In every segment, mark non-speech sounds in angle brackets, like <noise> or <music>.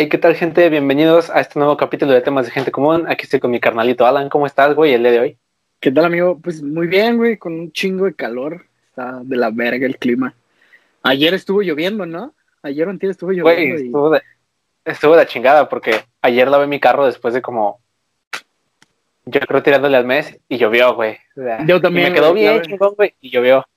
Hey, ¿qué tal, gente? Bienvenidos a este nuevo capítulo de temas de gente común. Aquí estoy con mi carnalito Alan. ¿Cómo estás, güey, el día de hoy? ¿Qué tal, amigo? Pues muy bien, güey, con un chingo de calor. Está de la verga el clima. Ayer estuvo lloviendo, ¿no? Ayer o antes estuvo lloviendo. Güey, estuvo, de, estuvo de chingada porque ayer lavé mi carro después de como. Yo creo tirándole al mes y llovió, güey. O sea, Yo también, y me quedó güey, bien chingón, güey, y llovió.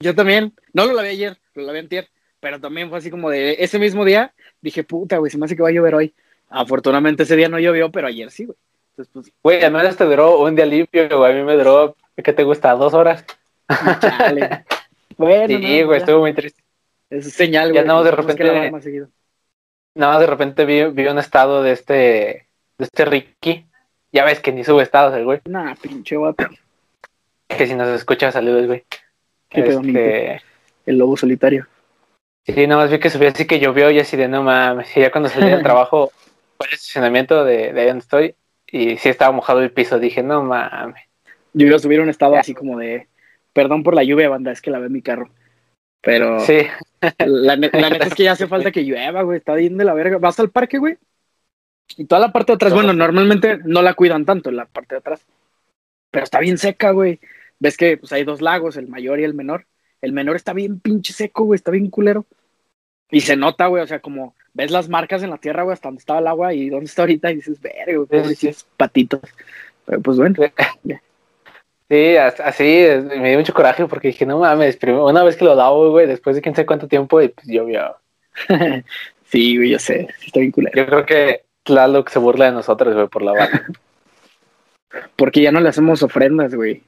Yo también. No lo lavé ayer, lo lavé antier. Pero también fue así como de ese mismo día. Dije, puta, güey, se me hace que va a llover hoy. Afortunadamente ese día no llovió, pero ayer sí, güey. Entonces, pues, Güey, al menos te duró un día limpio, güey. A mí me duró, ¿qué te gusta? ¿Dos horas? chale. <laughs> bueno, sí, no, güey, ya. estuvo muy triste. Es señal, Ya güey. andamos de tenemos que repente- lavar más seguido. Nada más de repente vi, vi un estado de este, de este Ricky. Ya ves que ni sube estados el güey. Nah, pinche vato. Que si nos escucha, saludos, güey. Qué. Este, El lobo solitario. Sí, nada más vi que subió así que llovió y así de no mames. Y ya cuando salí del <laughs> trabajo, fue el estacionamiento de, de ahí donde estoy. Y sí estaba mojado el piso. Dije, no mames. Yo iba a subir un estado así como de, perdón por la lluvia, banda, es que lavé mi carro. Pero Sí, <laughs> la, ne- la neta es que ya hace <laughs> falta que llueva, güey, está bien de la verga. Vas al parque, güey, y toda la parte de atrás, bueno, normalmente no la cuidan tanto, la parte de atrás, pero está bien seca, güey. Ves que pues hay dos lagos, el mayor y el menor. El menor está bien pinche seco, güey, está bien culero. Y se nota, güey, o sea, como ves las marcas en la tierra, güey, hasta donde estaba el agua y dónde está ahorita, y dices, verga, güey, pobrecitos patitos. Pero pues bueno, sí, <laughs> as- así me dio mucho coraje porque dije, no mames. Una vez que lo lavo, güey, después de quién sabe cuánto tiempo, y pues llovió. <laughs> sí, güey, yo sé, está bien culero. Yo creo que Tlaloc se burla de nosotros, güey, por lavar. <laughs> Porque ya no le hacemos ofrendas, güey.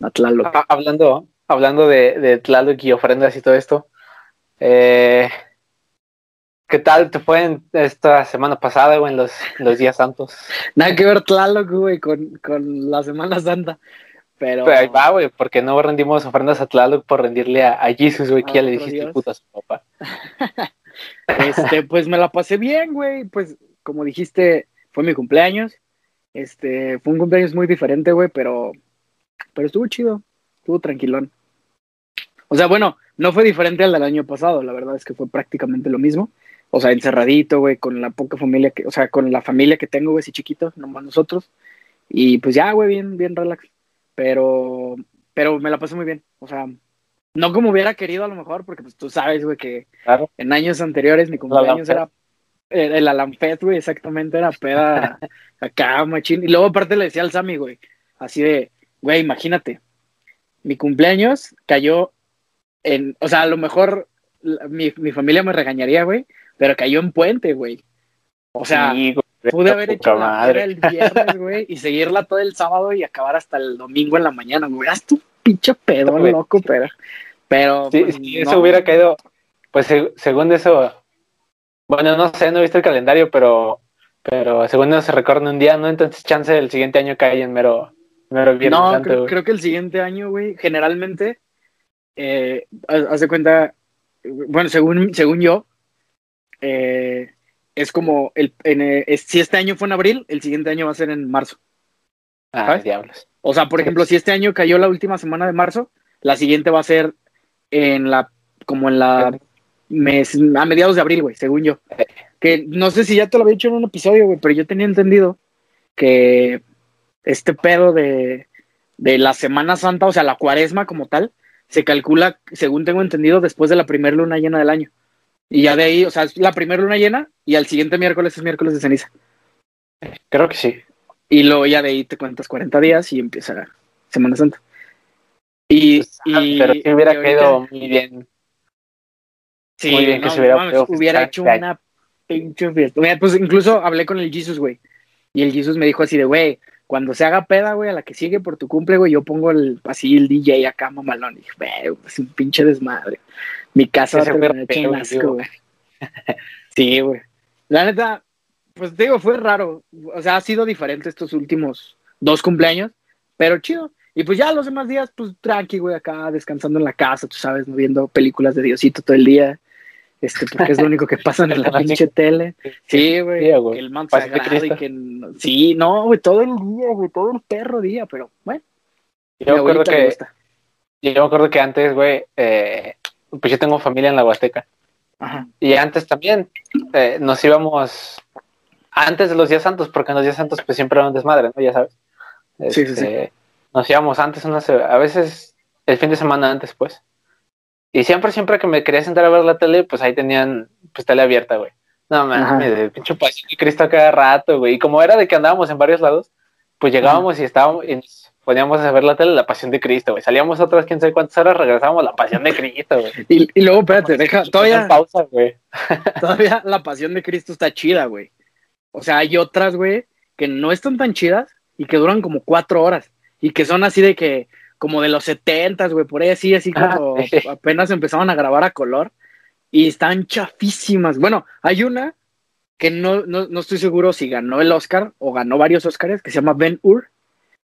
A Tlaloc. Ah, hablando, hablando de, de Tlaloc y ofrendas y todo esto, eh, ¿qué tal te fue en esta semana pasada o en los, los días santos? Nada que ver Tlaloc, güey, con, con la Semana Santa. Pero, Pero ahí va, güey, porque no rendimos ofrendas a Tlaloc por rendirle a, a Jesus, güey, que ya le dijiste Dios. puta a su papá. <laughs> este, pues me la pasé bien, güey. Pues, como dijiste, fue mi cumpleaños. Este, fue un cumpleaños muy diferente, güey, pero, pero estuvo chido. Estuvo tranquilón. O sea, bueno, no fue diferente al del año pasado. La verdad es que fue prácticamente lo mismo. O sea, encerradito, güey, con la poca familia que, o sea, con la familia que tengo, güey, así chiquito, nomás nosotros. Y pues ya, güey, bien, bien relax. Pero, pero me la pasé muy bien. O sea, no como hubiera querido a lo mejor, porque pues tú sabes, güey, que Claro. en años anteriores mi cumpleaños era el Alan Fest, güey, exactamente, era peda <laughs> acá, machín. Y luego aparte le decía al Sammy, güey, así de, güey, imagínate, mi cumpleaños cayó en, o sea, a lo mejor mi, mi familia me regañaría, güey, pero cayó en puente, güey. O sea, Sí, güey, pude haber hecho la madre. el viernes, güey, y seguirla todo el sábado y acabar hasta el domingo en la mañana, güey. Haz tu pinche Güey. loco, pero, pero, Sí, pues, si eso hubiera caído, pues se- según eso, bueno, no sé, no he visto el calendario, pero, pero según eso se recorre un día, ¿no? Entonces chance el siguiente año cae en mero, mero viernes No, santo, creo, creo que el siguiente año, güey, generalmente, eh, haz de cuenta, bueno, según, según yo, eh, es como, el, en, eh, si este año fue en abril, el siguiente año va a ser en marzo. Ah, diablos. O sea, por ejemplo, si este año cayó la última semana de marzo, la siguiente va a ser en la, como en la, mes, a mediados de abril, güey, según yo. Que no sé si ya te lo había dicho en un episodio, güey, pero yo tenía entendido que este pedo de, de la Semana Santa, o sea, la cuaresma como tal, se calcula, según tengo entendido, después de la primera luna llena del año. Y ya de ahí, o sea, es la primera luna llena y al siguiente miércoles es miércoles de ceniza. Creo que sí. Y luego ya de ahí te cuentas 40 días y empieza la Semana Santa. Y, Pues, ah, y- pero sí hubiera ahorita- caído muy bien. Sí, Muy bien que se hubiera mames, hubiera hecho una pinche fiesta. Pues incluso hablé con el Jesus, güey. Y el Jesus me dijo así de, güey, cuando se haga peda, güey, a la que sigue por tu cumple, güey, yo pongo el, así el DJ acá, mamalón. Y dije, güey, es un pinche desmadre. Mi casa va a Ese terminar güey hecha un asco, güey. Sí, güey. La neta, pues te digo, fue raro. O sea, ha sido diferente estos últimos dos cumpleaños, pero chido. Y pues ya los demás días, pues tranqui, güey, acá descansando en la casa, tú sabes, ¿no? viendo películas de Diosito todo el día. Este, porque es lo único que pasa en <laughs> la pinche tele. Sí, güey. Sí, el man sagrado y que sí, no, güey, todo el día, güey, todo el perro día, pero bueno, Yo me acuerdo que, yo me acuerdo que antes, güey, eh, pues yo tengo familia en la Huasteca. Ajá. Y antes también eh, nos íbamos antes de los días santos, porque en los días santos pues siempre era un desmadre, ¿no? Ya sabes. Sí, sí, sí. Este, Nos íbamos antes, unas, a veces el fin de semana antes, pues. Y siempre, siempre que me quería sentar a ver la tele, pues ahí tenían pues tele abierta, güey. No mames, de pinche pasión de Cristo cada rato, güey. Y como era de que andábamos en varios lados, pues llegábamos y estábamos y nos poníamos a ver la tele, la pasión de Cristo, güey. Salíamos otras quién sabe cuántas horas, regresábamos la pasión de Cristo, güey. <laughs> Y, y luego, espérate, deja, todavía, pausa, güey. <laughs> todavía la pasión de Cristo está chida, güey. O sea, hay otras, güey, que no están tan chidas y que duran como cuatro horas. Y que son así de que, como de los setentas, güey, por ahí así, así como Ah, sí. apenas empezaban a grabar a color. Y están chafísimas. Bueno, hay una que no, no, no estoy seguro si ganó el Oscar o ganó varios Oscars, que se llama Ben Hur.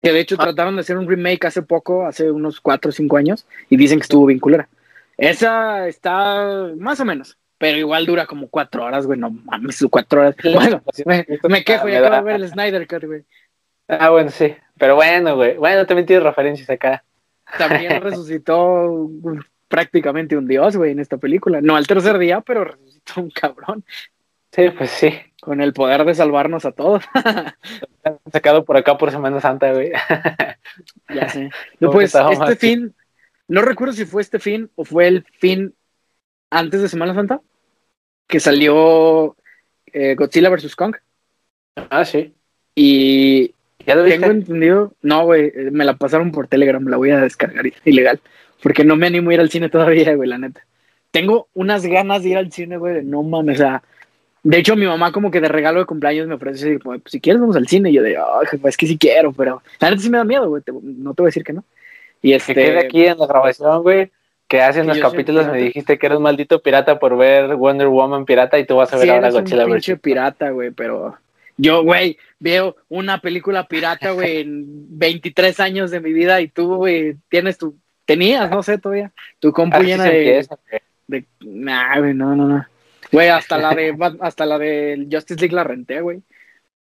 Que de hecho Ah. trataron de hacer un remake hace poco, hace unos cuatro o cinco años, y dicen que estuvo bien culera. Esa está más o menos, pero igual dura como cuatro horas, güey, no mames, cuatro horas. <laughs> Bueno, me, me quejo, ya acabo de ver el Snyder Cut, güey. Ah, bueno, sí. Pero bueno, güey. Bueno, también tiene referencias acá. También <laughs> resucitó prácticamente un dios, güey, en esta película. No al tercer día, pero resucitó un cabrón Sí, pues sí. con el poder de salvarnos a todos. Han <laughs> sacado por acá por Semana Santa, güey. <laughs> Ya sé. No, pues este fin, no recuerdo si fue este fin o fue el fin antes de Semana Santa, que salió eh, Godzilla vs. Kong. Ah, sí. Y ¿Ya lo viste? tengo entendido, no, güey, eh, me la pasaron por Telegram, la voy a descargar ilegal, porque no me animo a ir al cine todavía, güey, la neta. Tengo unas ganas de ir al cine, güey, no mames, o sea, de hecho mi mamá como que de regalo de cumpleaños me ofrece, como, pues, si quieres vamos al cine, y yo de, ay, jefa, es que sí quiero, pero la neta sí me da miedo, güey, no te voy a decir que no. Y Que este, quede aquí en la grabación, güey. Que hace Que unos un capítulos me dijiste que eres un maldito pirata por ver Wonder Woman pirata y tú vas a ver sí ahora eres un Godzilla pinche vs. pirata, güey, pero yo, güey, veo una película pirata, güey, en 23 años de mi vida y tú, güey, tienes tu, tenías, no sé todavía, tu compu Así llena de, empieza, de, nah, güey, no, no, no. Güey, hasta la de, hasta la de Justice League la renté, güey.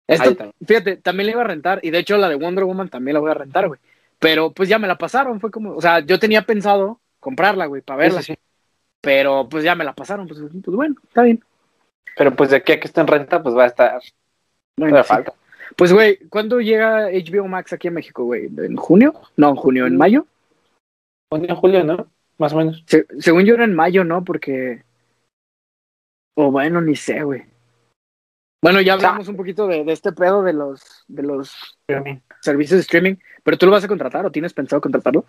Está. fíjate, también la iba a rentar y de hecho la de Wonder Woman también la voy a rentar, güey. Pero pues ya me la pasaron, fue como, o sea, yo tenía pensado comprarla, güey, para verla, sí. pero pues ya me la pasaron, pues, pues bueno, está bien. Pero pues de aquí a que esté en renta, pues va a estar. Bueno, Todavía sí. falta. Pues, güey, ¿cuándo llega HBO Max aquí a México, güey? ¿En junio? No, en junio, ¿en mayo? Junio, julio, ¿no? Más o menos. Se- según yo era en mayo, ¿no? Porque... O bueno, ni sé, güey. Bueno, ya hablamos un poquito de, de este pedo de los, de los servicios de streaming, pero tú lo vas a contratar o tienes pensado contratarlo?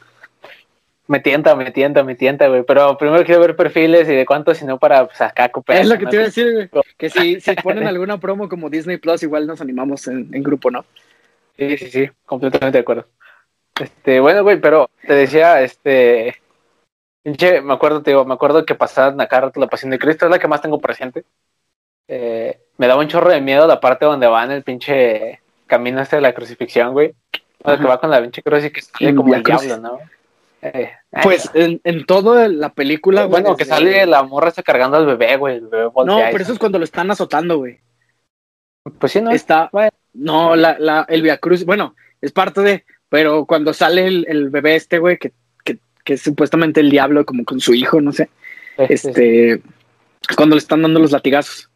Me tienta, me tienta, me tienta, güey. Pero primero quiero ver perfiles y de cuánto, si no, para pues, acá cooperar. es lo que te iba a decir, güey. Que si, si <laughs> ponen alguna promo como Disney Plus, igual nos animamos en, en grupo, ¿no? Sí, sí, sí, completamente de acuerdo. Este, bueno, güey, pero te decía, este, pinche, me acuerdo, te digo, me acuerdo que pasaban acá rato la pasión de Cristo, es la que más tengo presente. Eh, me daba un chorro de miedo la parte donde va en el pinche camino este de la crucifixión, güey. O sea, que va con la pinche cruz y que sale como el diablo, ¿no? Eh, Pues en, en toda la película, güey, bueno, que desde- sale la morra está cargando al bebé, güey. El bebé No, pero eso es cuando lo están azotando, güey. Pues sí, ¿no? Está, Bueno. no, la, la, el Via Cruz, bueno, es parte de, pero cuando sale el, el bebé este, güey, que, que, que es supuestamente el diablo, como con su hijo, no sé, este, es cuando le están dando los latigazos.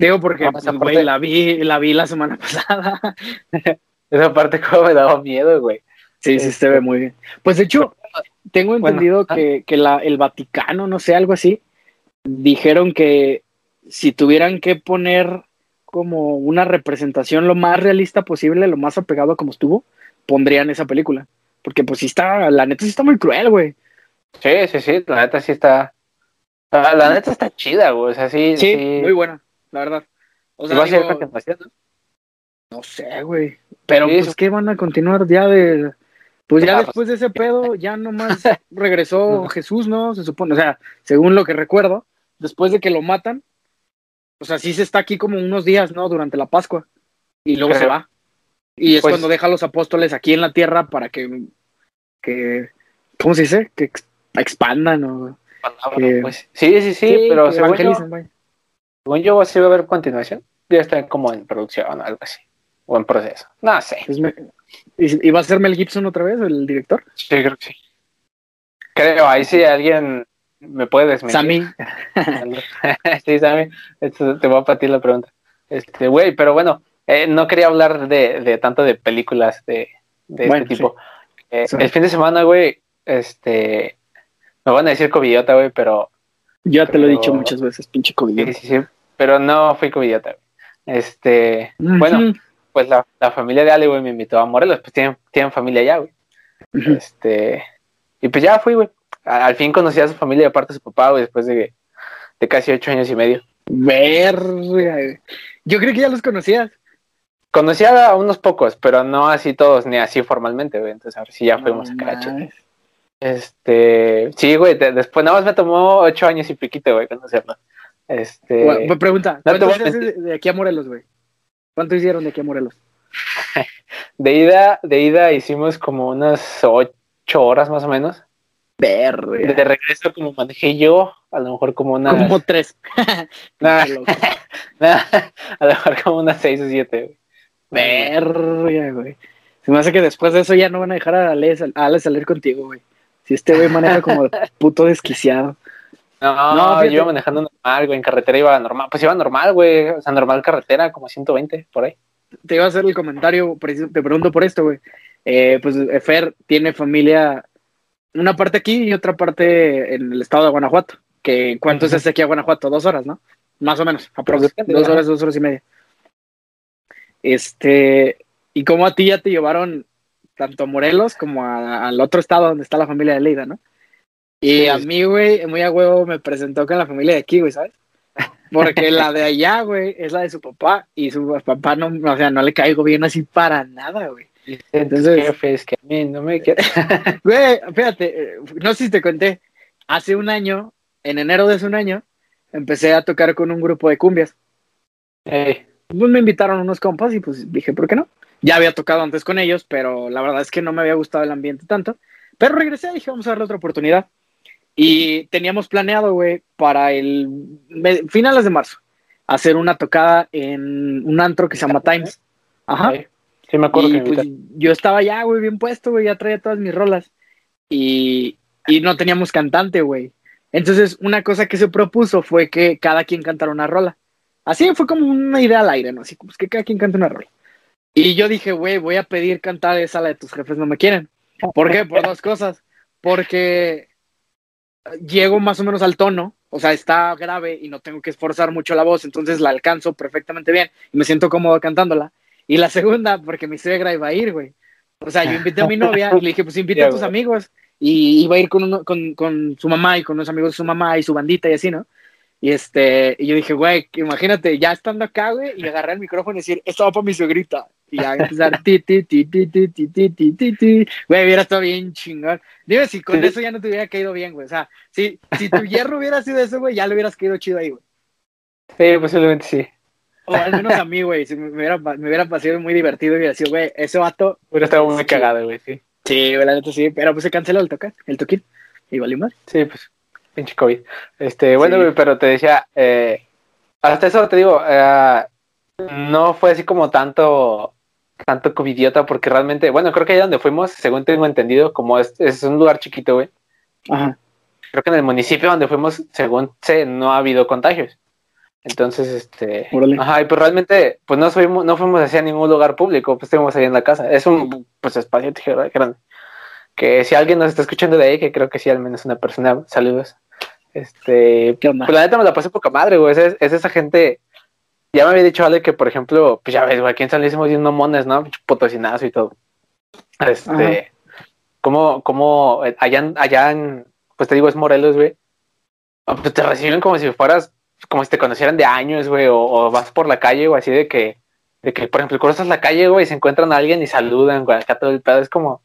Digo porque, No, pues, la vi, la vi la semana <laughs> pasada. Esa parte como me daba miedo, güey. Sí, sí, Este- se ve muy bien. Pues de hecho, tengo entendido que, que la, el Vaticano, no sé, algo así, dijeron que si tuvieran que poner como una representación lo más realista posible, lo más apegado a como estuvo, pondrían esa película. Porque pues sí está, la neta sí está muy cruel, güey. Sí, sí, sí, la neta sí está. La, la neta está chida, güey. O sea, sí. Sí, sí. muy buena, la verdad. O sea, va a ser digo, ¿no? sé, güey. Pero Sí, pues, ¿qué van a continuar ya de...? Pues ya Ah, pues- después de ese pedo, <laughs> ya nomás regresó Jesús, ¿no? Se supone, o sea, según lo que recuerdo, después de que lo matan, o sea, sí se está aquí como unos días, ¿no? Durante la Pascua. Y luego Pero- se va. Y es pues- cuando deja a los apóstoles aquí en la tierra para que, que ¿cómo se dice? Que ex- expandan o que- pues. Sí, sí, sí, pero que según yo, según yo sí va a haber continuación. Ya está como en producción o algo así. O en proceso. No sé. ¿Y, va a ser Mel Gibson otra vez, el director? Sí, creo que sí. Creo, ahí sí alguien me puede desmentir. Sammy. <laughs> sí, Sammy, esto te voy a partir la pregunta. Este, güey, pero bueno, eh, no quería hablar de, de tanto de películas de, de Bueno, este tipo. Eh, Sí. El fin de semana, güey, este, me van a decir covidiota, güey, pero ya te lo he dicho muchas veces, pinche COVID. sí, sí, sí, pero no fui güey. Este, bueno, pues la, la familia de Ale, güey, me invitó a Morelos, pues tienen, tienen familia allá, güey. Este, y pues ya fui, güey. A- Al fin conocí a su familia de parte de su papá, güey, después de, de casi ocho años y medio. Verga. Yo creo que ya los conocías. Conocí a unos pocos, pero no así todos, ni así formalmente, güey. Entonces ahora sí ya fuimos No a Caracho. mames. Este, sí, güey, de- después nada más me tomó ocho años y piquito, güey, conocerlo. Este, Bueno, pregunta, no te ¿cuánto voy a de aquí a Morelos, güey? ¿Cuánto hicieron de aquí a Morelos? <laughs> de ida, de ida hicimos como unas ocho horas más o menos. Verga. De regreso como manejé yo, a lo mejor como unas, Como tres. <laughs> nah, <laughs> nah, a lo mejor como unas seis o siete, güey. Verga, güey. Se me hace que después de eso ya no van a dejar a Ale, sal- a Ale salir contigo, güey. Si este güey maneja como puto desquiciado. No, yo iba manejando normal, güey, en carretera iba normal, pues iba normal, güey, o sea, normal carretera, como 120, por ahí. Te iba a hacer el comentario, te pregunto por esto, güey. Eh, pues eh, Fer tiene familia, una parte aquí y otra parte en el estado de Guanajuato. Que ¿Cuánto es Ujú. desde aquí a Guanajuato? Dos horas, ¿no? Más o menos, aproximadamente. Depende, Dos horas, dos horas y media. Este, ¿y cómo a ti ya te llevaron tanto a Morelos como a- al otro estado donde está la familia de Leida, ¿no? Y Sí. a mí, güey, muy a huevo me presentó con la familia de aquí, güey, ¿sabes? Porque la de allá, güey, es la de su papá y su papá no, o sea, no le caigo bien así para nada, güey. Entonces- jefes que a mí no me quieren. <laughs> Güey, fíjate, eh, no sé si te conté, hace un año, en enero de hace un año, empecé a tocar con un grupo de cumbias. Ey, Pues me invitaron unos compas y pues dije, ¿por qué no? Ya había tocado antes con ellos, pero la verdad es que no me había gustado el ambiente tanto. Pero regresé y dije, vamos a darle otra oportunidad. Y teníamos planeado, güey, para el finales de marzo, hacer una tocada en un antro que se llama Times. Ajá. ey. Sí, me acuerdo Y, que pues, yo estaba ya, güey, bien puesto, güey, ya traía todas mis rolas. Y, y no teníamos cantante, güey. Entonces, una cosa que se propuso fue que cada quien cantara una rola. Así fue como una idea al aire, ¿no? Así como que cada quien canta una rola. Y yo dije, güey, voy a pedir cantar esa la de tus jefes no me quieren. ¿Por qué? Por dos cosas. Porque llego más o menos al tono, o sea, está grave y no tengo que esforzar mucho la voz, entonces la alcanzo perfectamente bien y me siento cómodo cantándola. Y la segunda, porque mi suegra iba a ir, güey. O sea, yo invité a mi novia y le dije, pues invita a tus amigos. Y iba a ir con, uno- con, con su mamá y con los amigos de su mamá y su bandita y así, ¿no? Y este, y yo dije, güey, imagínate, ya estando acá, güey, y agarrar el micrófono y decir, esto va para mi suegrita. Y ya empezar, ti, ti, ti, ti, ti, ti, ti, ti, ti, ti. Güey, hubiera estado bien chingón. Dime si con eso ya no te hubiera caído bien, güey. O sea, si, si tu hierro hubiera sido eso, güey, ya le hubieras caído chido ahí, güey. Sí, posiblemente sí. O al menos a mí, güey, si me, hubiera, me hubiera parecido muy divertido y hubiera sido, güey, ese vato. Hubiera estado muy Sí. cagado, güey, sí. Sí, güey, la neta sí, pero pues se canceló el tocar, el toquín. Y valió más. Sí, pues, pinche COVID. Este, bueno, Sí. güey, pero te decía, eh, hasta eso te digo, eh, no fue así como tanto, tanto covidiota, porque realmente, bueno, creo que allá donde fuimos, según tengo entendido, como es, es un lugar chiquito, güey, Ajá. creo que en el municipio donde fuimos, según sé, no ha habido contagios. Entonces, este, Órale. ajá, y pues realmente, pues no fuimos, no fuimos hacia ningún lugar público, pues estuvimos ahí en la casa. Es un, pues, espacio grande. Que si alguien nos está escuchando de ahí, que creo que sí, al menos una persona, saludos. Este, ¿Qué onda? pues la neta me la pasé poca madre, güey. Es, es esa gente. Ya me había dicho Ale que, por ejemplo, pues ya ves, güey, aquí en San Luis hicimos mamones, ¿no? Potosinazo y todo. Este, como, como eh, allá, allá en, pues te digo, es Morelos, güey. ah, Pues te reciben como si fueras, como si te conocieran de años, güey, o, o vas por la calle, güey, así de que, de que, por ejemplo, cruzas la calle, güey, y se encuentran a alguien y saludan, güey, acá todo el pedo, es como,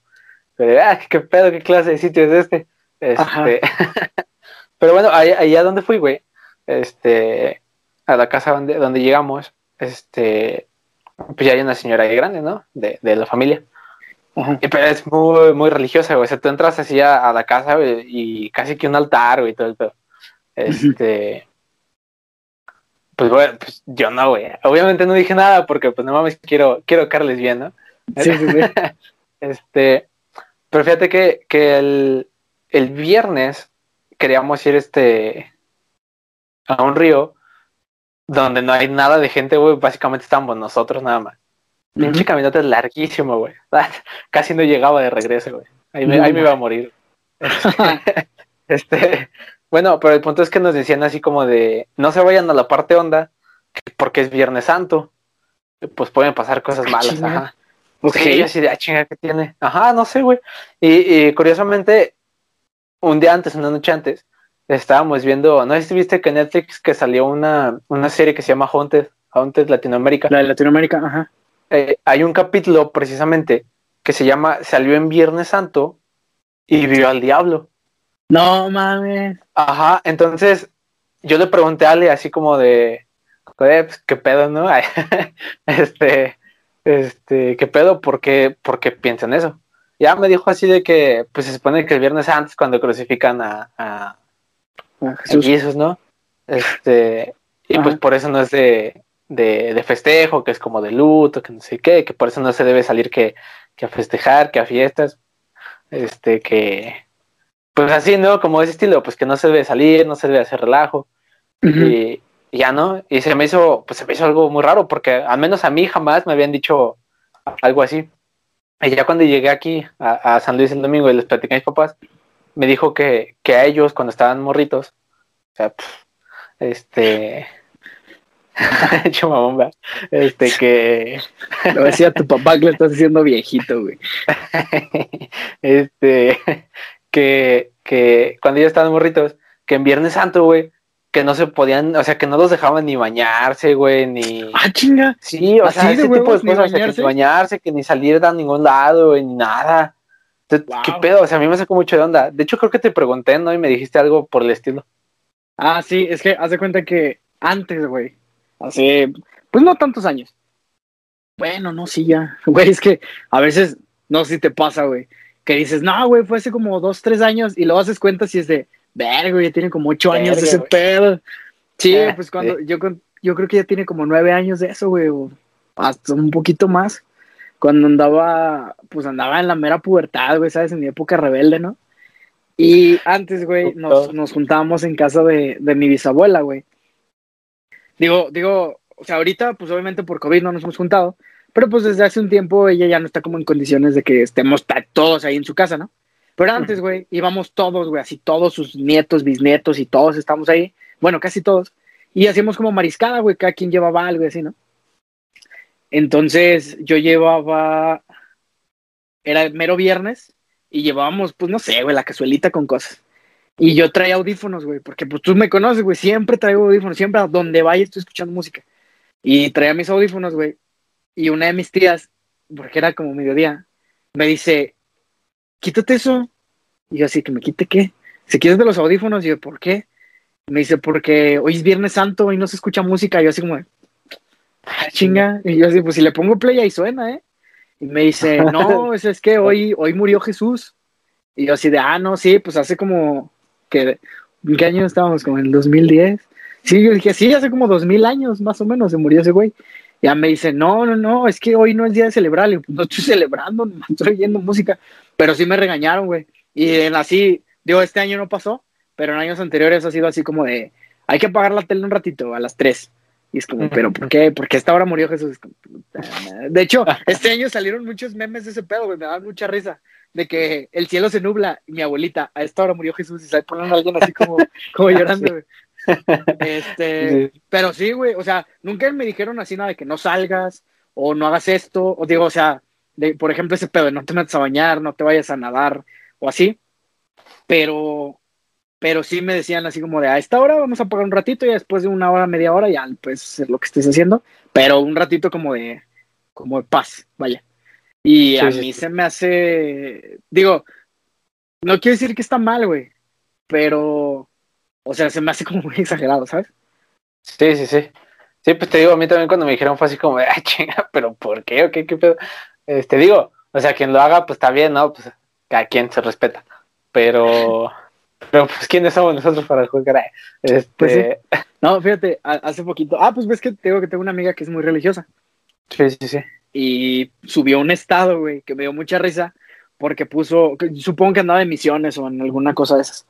de, ah, qué pedo, qué clase de sitio es este. Este, <laughs> pero bueno, allá, allá donde fui, güey, este, a la casa donde, donde llegamos, este, pues ya hay una señora ahí grande, ¿no? De, de la familia. Ajá. Pero es muy, muy religiosa, güey. O sea, tú entras así a, a la casa, güey, y casi que un altar, güey, todo el pedo. Este. Pues, güey, pues yo no, güey. Obviamente no dije nada porque, pues, no mames, quiero, quiero caerles bien, ¿no? Sí, sí, sí. <laughs> Este. Pero fíjate que, que el, el viernes, queríamos ir este a un río donde no hay nada de gente, güey. Básicamente estábamos nosotros nada más. Pinche caminata es larguísimo, güey. <laughs> Casi no llegaba de regreso, güey. Ahí me, ahí me iba a morir. <laughs> <laughs> Este, bueno, pero el punto es que nos decían así como de, no se vayan a la parte honda, porque es Viernes Santo. Pues pueden pasar cosas malas, ajá. Pues sí, así de, ah, chinga, ¿qué tiene? Ajá, no sé, güey. Y, y, curiosamente, un día antes, una noche antes, estábamos viendo, no sé si viste que Netflix que salió una, una serie que se llama Haunted, Haunted Latinoamérica. La de Latinoamérica, ajá. Eh, hay un capítulo precisamente que se llama Salió en Viernes Santo y vio al diablo. No mames. Ajá, entonces yo le pregunté a Ale así como de, pues, ¿qué pedo, no? <laughs> este, este, ¿qué pedo? ¿Por qué, ¿Por qué piensan eso? Ya me dijo así de que, pues se supone que el viernes antes cuando crucifican a, a, Jesús. ¿no? Este, y pues por eso no es de, de, de, festejo, que es como de luto, que no sé qué, que por eso no se debe salir que, que a festejar, que a fiestas, este, que, pues así, ¿no? Como ese estilo, pues que no se debe salir, no se debe hacer relajo. y, ya, ¿no? Y se me hizo, pues se me hizo algo muy raro, porque al menos a mí jamás me habían dicho algo así. Y ya cuando llegué aquí a, San Luis el domingo y les platicé a mis papás, me dijo que, que a ellos cuando estaban morritos, o sea, este, <laughs> bomba. Este que. Lo decía tu papá que le estás haciendo viejito, güey. <laughs> este que, que cuando ya estaban morritos, que en Viernes Santo, güey, que no se podían, o sea, que no los dejaban ni bañarse, güey, ni. Ah, chinga. Sí, o sea, ese tipo de cosas, bañarse? que bañarse, que ni salir a ningún lado, güey, ni nada. ¿Qué pedo? O sea, a mí me sacó mucho de onda. De hecho, creo que te pregunté, ¿no? Y me dijiste algo por el estilo. Ah, sí, es que haz de cuenta que antes, güey, hace, pues no tantos años. Bueno, no, sí, ya. <laughs> Güey, es que a veces, no sé si te pasa, güey, que dices, no, güey, fue hace como dos, tres años, y luego haces cuenta si es de, verga, ya tiene como ocho años de ese pedo. Sí, eh, pues cuando, yo, yo creo que ya tiene como nueve años de eso, güey, o hasta un poquito más. Cuando andaba, pues andaba en la mera pubertad, güey, ¿sabes? En mi época rebelde, ¿no? Y antes, güey, nos, nos juntábamos en casa de, de mi bisabuela, güey. Digo, digo, o sea, ahorita, pues obviamente por COVID no nos hemos juntado, pero pues desde hace un tiempo ella ya no está como en condiciones de que estemos todos ahí en su casa, ¿no? Pero antes, güey, íbamos todos, güey, así todos sus nietos, bisnietos y todos estamos ahí. Bueno, casi todos. Y hacíamos como mariscada, güey, cada quien llevaba algo así, ¿no? Entonces yo llevaba, era el mero viernes y llevábamos, pues no sé, güey, la cazuelita con cosas. Y yo traía audífonos, güey, porque pues tú me conoces, güey, siempre traigo audífonos, siempre a donde vaya estoy escuchando música. Y traía mis audífonos, güey, y una de mis tías, porque era como mediodía, me dice, quítate eso. Y yo así, que me quite qué. Se quieres de los audífonos, y yo, ¿por qué? Me dice, porque hoy es Viernes Santo y no se escucha música. Y yo así como, ah, <laughs> chinga. Y yo así, pues si le pongo play ahí suena, ¿eh? Y me dice, <laughs> no, es, es que hoy, hoy murió Jesús. Y yo así de, ah, no, sí, pues hace como, que, ¿en qué año estábamos? Como en el 2010. Sí, yo dije, sí, hace como dos mil años más o menos se murió ese güey. Ya me dice, no, no, no, es que hoy no es día de celebrar. pues no estoy celebrando, <laughs> no estoy oyendo música. Pero sí me regañaron, güey. Y en así, digo, este año no pasó, pero en años anteriores ha sido así como de, hay que apagar la tele un ratito, a las 3. Y es como, ¿pero por qué? Porque a esta hora murió Jesús. De hecho, <laughs> este año salieron muchos memes de ese pedo, güey, me daban mucha risa. De que el cielo se nubla y mi abuelita, a esta hora murió Jesús y sale poniendo a alguien así como, <laughs> como llorando, güey. Este, pero sí, güey, o sea, nunca me dijeron así nada de que no salgas o no hagas esto, o digo, o sea, de, por ejemplo, ese pedo de no te metas a bañar, no te vayas a nadar o así, pero, pero sí me decían así como de a esta hora vamos a pagar un ratito y después de una hora, media hora ya pues hacer lo que estés haciendo, pero un ratito como de, como de paz, vaya. Y a mí se me hace, digo, no quiero decir que está mal, güey, pero o sea, se me hace como muy <laughs> exagerado, ¿sabes? Sí, sí, sí. Sí, pues te digo, a mí también cuando me dijeron fue así como, ay, chinga, <laughs> pero ¿por qué? ¿O qué, qué pedo? Este, digo, o sea, quien lo haga, pues está bien, ¿no? Pues a quien se respeta. Pero, pero pues, ¿quiénes somos nosotros para juzgar? Este... Pues no, fíjate, hace poquito, ah, pues ves que te digo que tengo una amiga que es muy religiosa. Sí, sí, sí. Y subió un estado, güey, que me dio mucha risa, porque puso, supongo que andaba en misiones o en alguna cosa de esas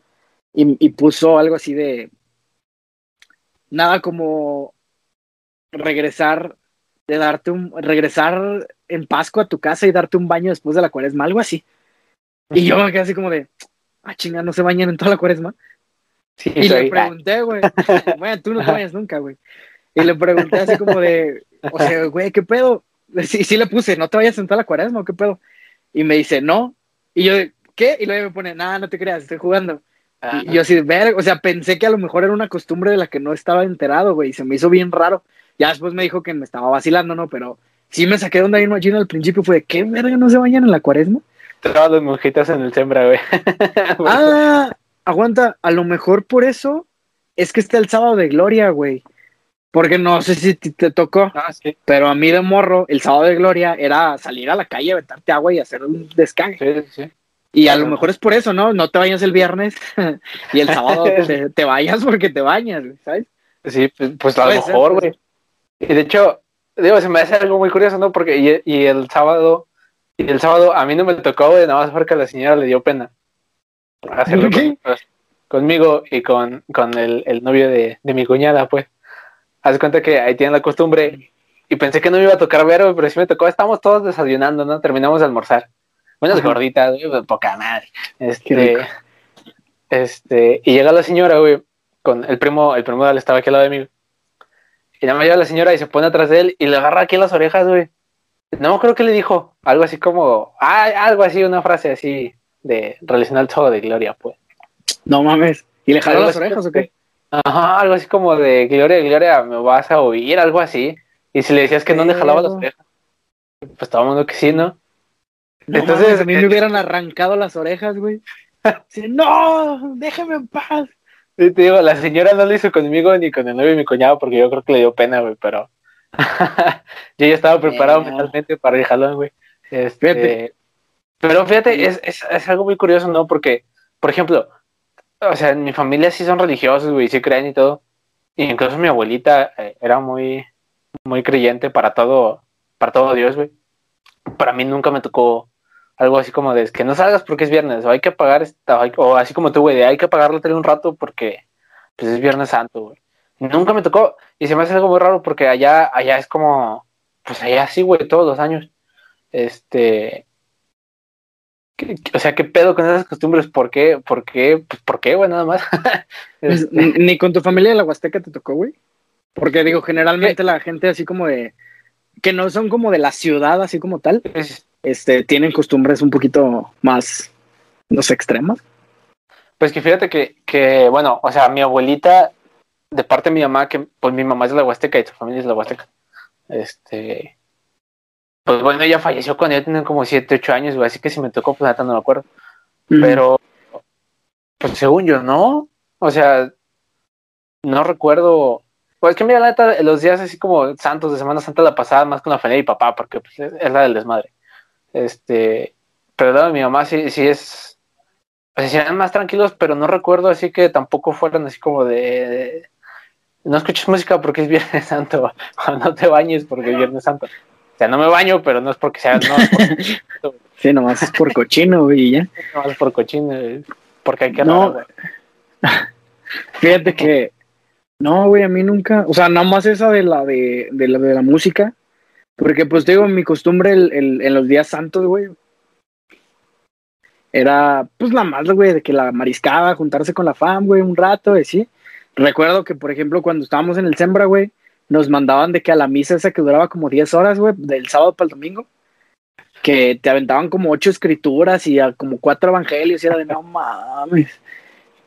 y, y puso algo así de nada como regresar de darte un regresar en Pascua a tu casa y darte un baño después de la cuaresma, algo así. Y yo me quedé así como de, ah, chinga, no se bañan en toda la cuaresma. Sí, Y soy- le pregunté, güey, <laughs> bueno, tú no te bañas nunca, güey. Y le pregunté así como de, o sea, güey, ¿qué pedo? Sí, sí le puse, ¿no te vayas en toda la cuaresma o qué pedo? Y me dice, no. Y yo, ¿qué? Y luego me pone, nada, no te creas, estoy jugando. Ah, Y yo así, ver, o sea, pensé que a lo mejor era una costumbre de la que no estaba enterado, güey, y se me hizo bien raro. Ya después me dijo que me estaba vacilando, ¿no? Pero sí me saqué de onda bien machino al principio, fue de, ¿qué verga no se bañan en la cuaresma? Todas las monjitas en el sembra, güey. <laughs> Ah, aguanta, a lo mejor por eso es que está el sábado de gloria, güey. Porque no sé si te, tocó, Ah, sí, pero a mí de morro, el sábado de gloria era salir a la calle, aventarte agua y hacer un descanso. sí, sí. Y a lo mejor es por eso, ¿no? No te bañas el viernes <laughs> y el sábado <laughs> te, te bañas porque te bañas, ¿sabes? Sí, pues, pues a lo mejor, güey. Y de hecho, digo, se me hace algo muy curioso, ¿no? Porque y, y el sábado, y el sábado a mí no me tocó, güey, nada más porque a la señora le dio pena hacerlo ¿Por qué? con- conmigo y con, con el, el novio de, de mi cuñada, pues. Haz cuenta que ahí tienen la costumbre y pensé que no me iba a tocar ver, güey, pero sí me tocó. Estamos todos desayunando, ¿no? Terminamos de almorzar. Unas Ajá. gorditas, güey, pues, poca madre. Este, este, y llega la señora, güey, con el primo, el primo de él estaba aquí al lado de mí. Y nada más llega la señora y se pone atrás de él y le agarra aquí las orejas, güey. No creo que le dijo algo así como, ah, algo así, una frase así de relacionada al sábado de gloria, pues. No mames. ¿Y le jaló las orejas o qué? Ajá, algo así como de gloria, gloria, me vas a oír, algo así. Y si le decías que no le jalaba las orejas, pues todo el mundo que sí, ¿no? No Entonces, mames, a mí eh, me hubieran arrancado las orejas, güey. <laughs> Sí, no, déjame en paz. Sí, te digo, la señora no lo hizo conmigo ni con el novio de mi cuñado porque yo creo que le dio pena, güey, pero <laughs> yo ya estaba preparado Eh. mentalmente para el jalón, güey. Este, Fíjate. Pero fíjate, es, es, es algo muy curioso, ¿no? Porque, por ejemplo, o sea, en mi familia sí son religiosos, güey, sí creen y todo. Y incluso mi abuelita eh, era muy, muy creyente para todo, para todo Dios, güey. Para mí nunca me tocó algo así como de que no salgas porque es viernes, o hay que pagar esta, hay- o así como tú, güey, de hay que pagar la tele un rato porque pues es Viernes Santo, güey. Nunca me tocó, y se me hace algo muy raro porque allá, allá es como, pues allá sí, güey, todos los años. Este, ¿qué- qué- o sea, ¿qué pedo con esas costumbres? ¿Por qué? ¿Por qué? Pues, ¿por qué, güey? Nada más. <laughs> Este, Ni ni con tu familia de la Huasteca te tocó, güey. Porque digo, generalmente la gente así como de que no son como de la ciudad, así como tal, pues, este, tienen costumbres un poquito más, no sé, extremas. Pues que fíjate que, que, bueno, o sea, mi abuelita, de parte de mi mamá, que pues mi mamá es de la Huasteca y su familia es de la Huasteca, este, pues bueno, ella falleció cuando yo tenía como 7, 8 años, güey, así que si me tocó, pues neta no me acuerdo. Pero, pues según yo, no, o sea, no recuerdo, pues que mira, la neta, los días así como santos de Semana Santa la pasada más con la familia y papá, porque pues, es, la del desmadre. Este, pero la de mi mamá sí, sí es, o sea, sí eran más tranquilos, pero no recuerdo así que tampoco fueran así como de, de- no escuches música porque es Viernes Santo, <laughs> o no te bañes porque es Viernes Santo. O sea, no me baño, pero no es porque sea, no, es por, <laughs> Sí, nomás es por cochino, güey, ya. no es por cochino, porque hay que No. <laughs> Fíjate que no, güey, a mí nunca, o sea, nada más esa de la de, de la de la música, porque pues te digo, mi costumbre el- el- en los días santos, güey, era pues la más, güey, de que la mariscaba, juntarse con la fam, güey, un rato, y sí. Recuerdo que, por ejemplo, cuando estábamos en el Sembra, güey, nos mandaban de que a la misa esa que duraba como 10 horas, güey, del sábado para el domingo, que te aventaban como ocho escrituras y a como cuatro evangelios, y era de no mames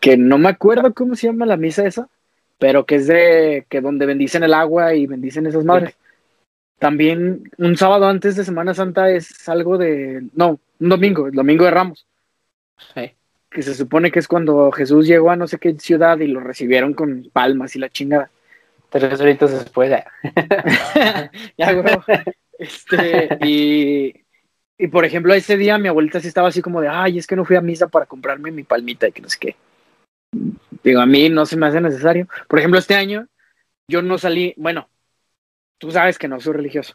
que no me acuerdo cómo se llama la misa esa, pero que es de que donde bendicen el agua y bendicen esas madres. También un sábado antes de Semana Santa es algo de, no, un domingo, el domingo de Ramos, Sí. Que se supone que es cuando Jesús llegó a no sé qué ciudad y lo recibieron con palmas y la chingada. Tres horitas después, ya. <laughs> Este, y, y por ejemplo, ese día mi abuelita sí estaba así como de, ay, es que no fui a misa para comprarme mi palmita y que no sé qué. Digo, a mí no se me hace necesario. Por ejemplo, este año yo no salí, bueno, tú sabes que no soy religioso,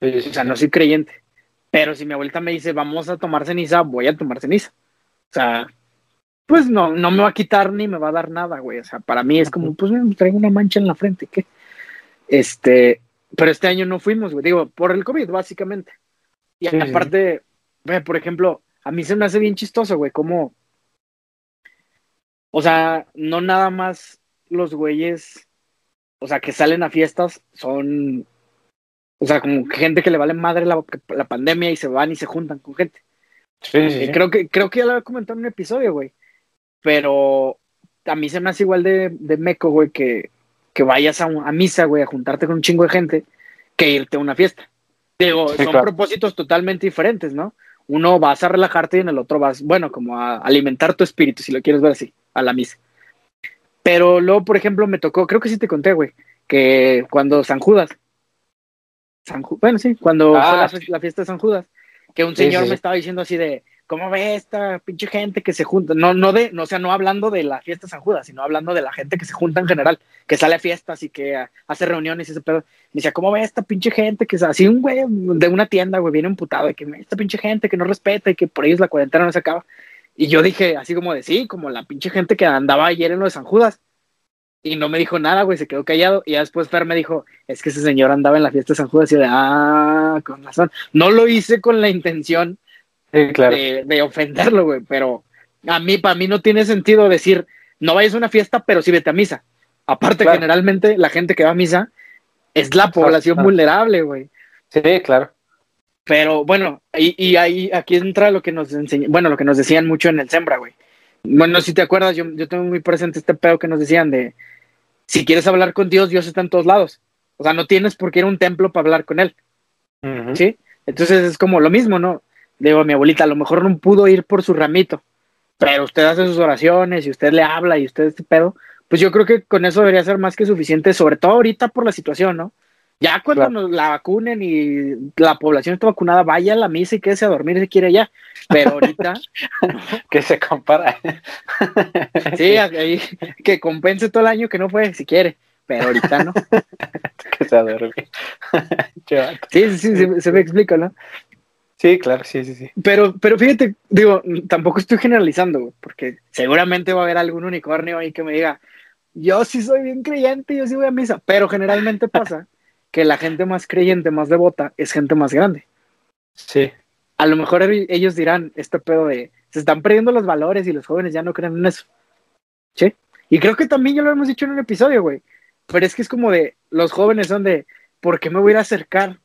o sea, no soy creyente, pero si mi abuelita me dice, vamos a tomar ceniza, voy a tomar ceniza. O sea, pues no, no me va a quitar ni me va a dar nada, güey. O sea, para mí es como, pues me traigo una mancha en la frente, ¿qué? Este, pero este año no fuimos, güey. Digo, por el COVID, básicamente. Y aparte, güey, por ejemplo, a mí se me hace bien chistoso, güey, como. O sea, no nada más los güeyes, o sea, que salen a fiestas son. O sea, como gente que le vale madre la, la pandemia y se van y se juntan con gente. Sí, sí, Creo que, creo que ya lo había comentado en un episodio, güey. Pero a mí se me hace igual de, de meco, güey, que, que vayas a, a, misa, güey, a juntarte con un chingo de gente, que irte a una fiesta. Digo, son propósitos totalmente diferentes, ¿no? Uno vas a relajarte y en el otro vas, bueno, como a alimentar tu espíritu, si lo quieres ver así, a la misa. Pero luego, por ejemplo, me tocó, creo que sí te conté, güey, que cuando San Judas, San, bueno, sí, cuando ah, fue la, fiesta de San Judas, que un señor me estaba diciendo así de, ¿cómo ve esta pinche gente que se junta? No, no de, no, o sea, no hablando de la fiesta San Judas, sino hablando de la gente que se junta en general, que sale a fiestas y que hace reuniones y ese pedo. Me decía, ¿cómo ve esta pinche gente que es así un güey de una tienda, güey, viene emputado, de que esta pinche gente que no respeta y que por ellos la cuarentena no se acaba? Y yo dije, así como de sí, como la pinche gente que andaba ayer en lo de San Judas. Y no me dijo nada, güey, se quedó callado. Y después Fer me dijo, es que ese señor andaba en la fiesta de San Judas. Y yo de, ah, con razón. No lo hice con la intención de, ofenderlo, güey, pero a mí, para mí no tiene sentido decir, no vayas a una fiesta, pero sí vete a misa. Aparte, generalmente la gente que va a misa es la población vulnerable, güey. Sí, claro. Pero bueno, y, y, ahí aquí entra lo que nos enseñan, bueno, lo que nos decían mucho en el Sembra, güey. Bueno, si te acuerdas, yo, yo tengo muy presente este pedo que nos decían de si quieres hablar con Dios, Dios está en todos lados. O sea, no tienes por qué ir a un templo para hablar con él. ¿Sí? Entonces es como lo mismo, ¿no? digo a mi abuelita, a lo mejor no pudo ir por su ramito, pero usted hace sus oraciones y usted le habla y usted este pedo, pues yo creo que con eso debería ser más que suficiente, sobre todo ahorita por la situación, ¿no? Ya cuando nos la vacunen y la población está vacunada, vaya a la misa y quédese a dormir si quiere ya. Pero ahorita. <laughs> que se compara. sí, ahí, que compense todo el año que no fue, si quiere. Pero ahorita no. <laughs> que se dormir. <laughs> sí, sí, sí, se me explica, ¿no? Sí, claro, sí, sí, sí. Pero, pero fíjate, digo, tampoco estoy generalizando, porque seguramente va a haber algún unicornio ahí que me diga, yo sí soy bien creyente, yo sí voy a misa, pero generalmente pasa que la gente más creyente, más devota, es gente más grande. Sí. A lo mejor ellos dirán, este pedo de, se están perdiendo los valores y los jóvenes ya no creen en eso. ¿Sí? Y creo que también ya lo hemos dicho en un episodio, güey. Pero es que es como de, los jóvenes son de, ¿por qué me voy a acercar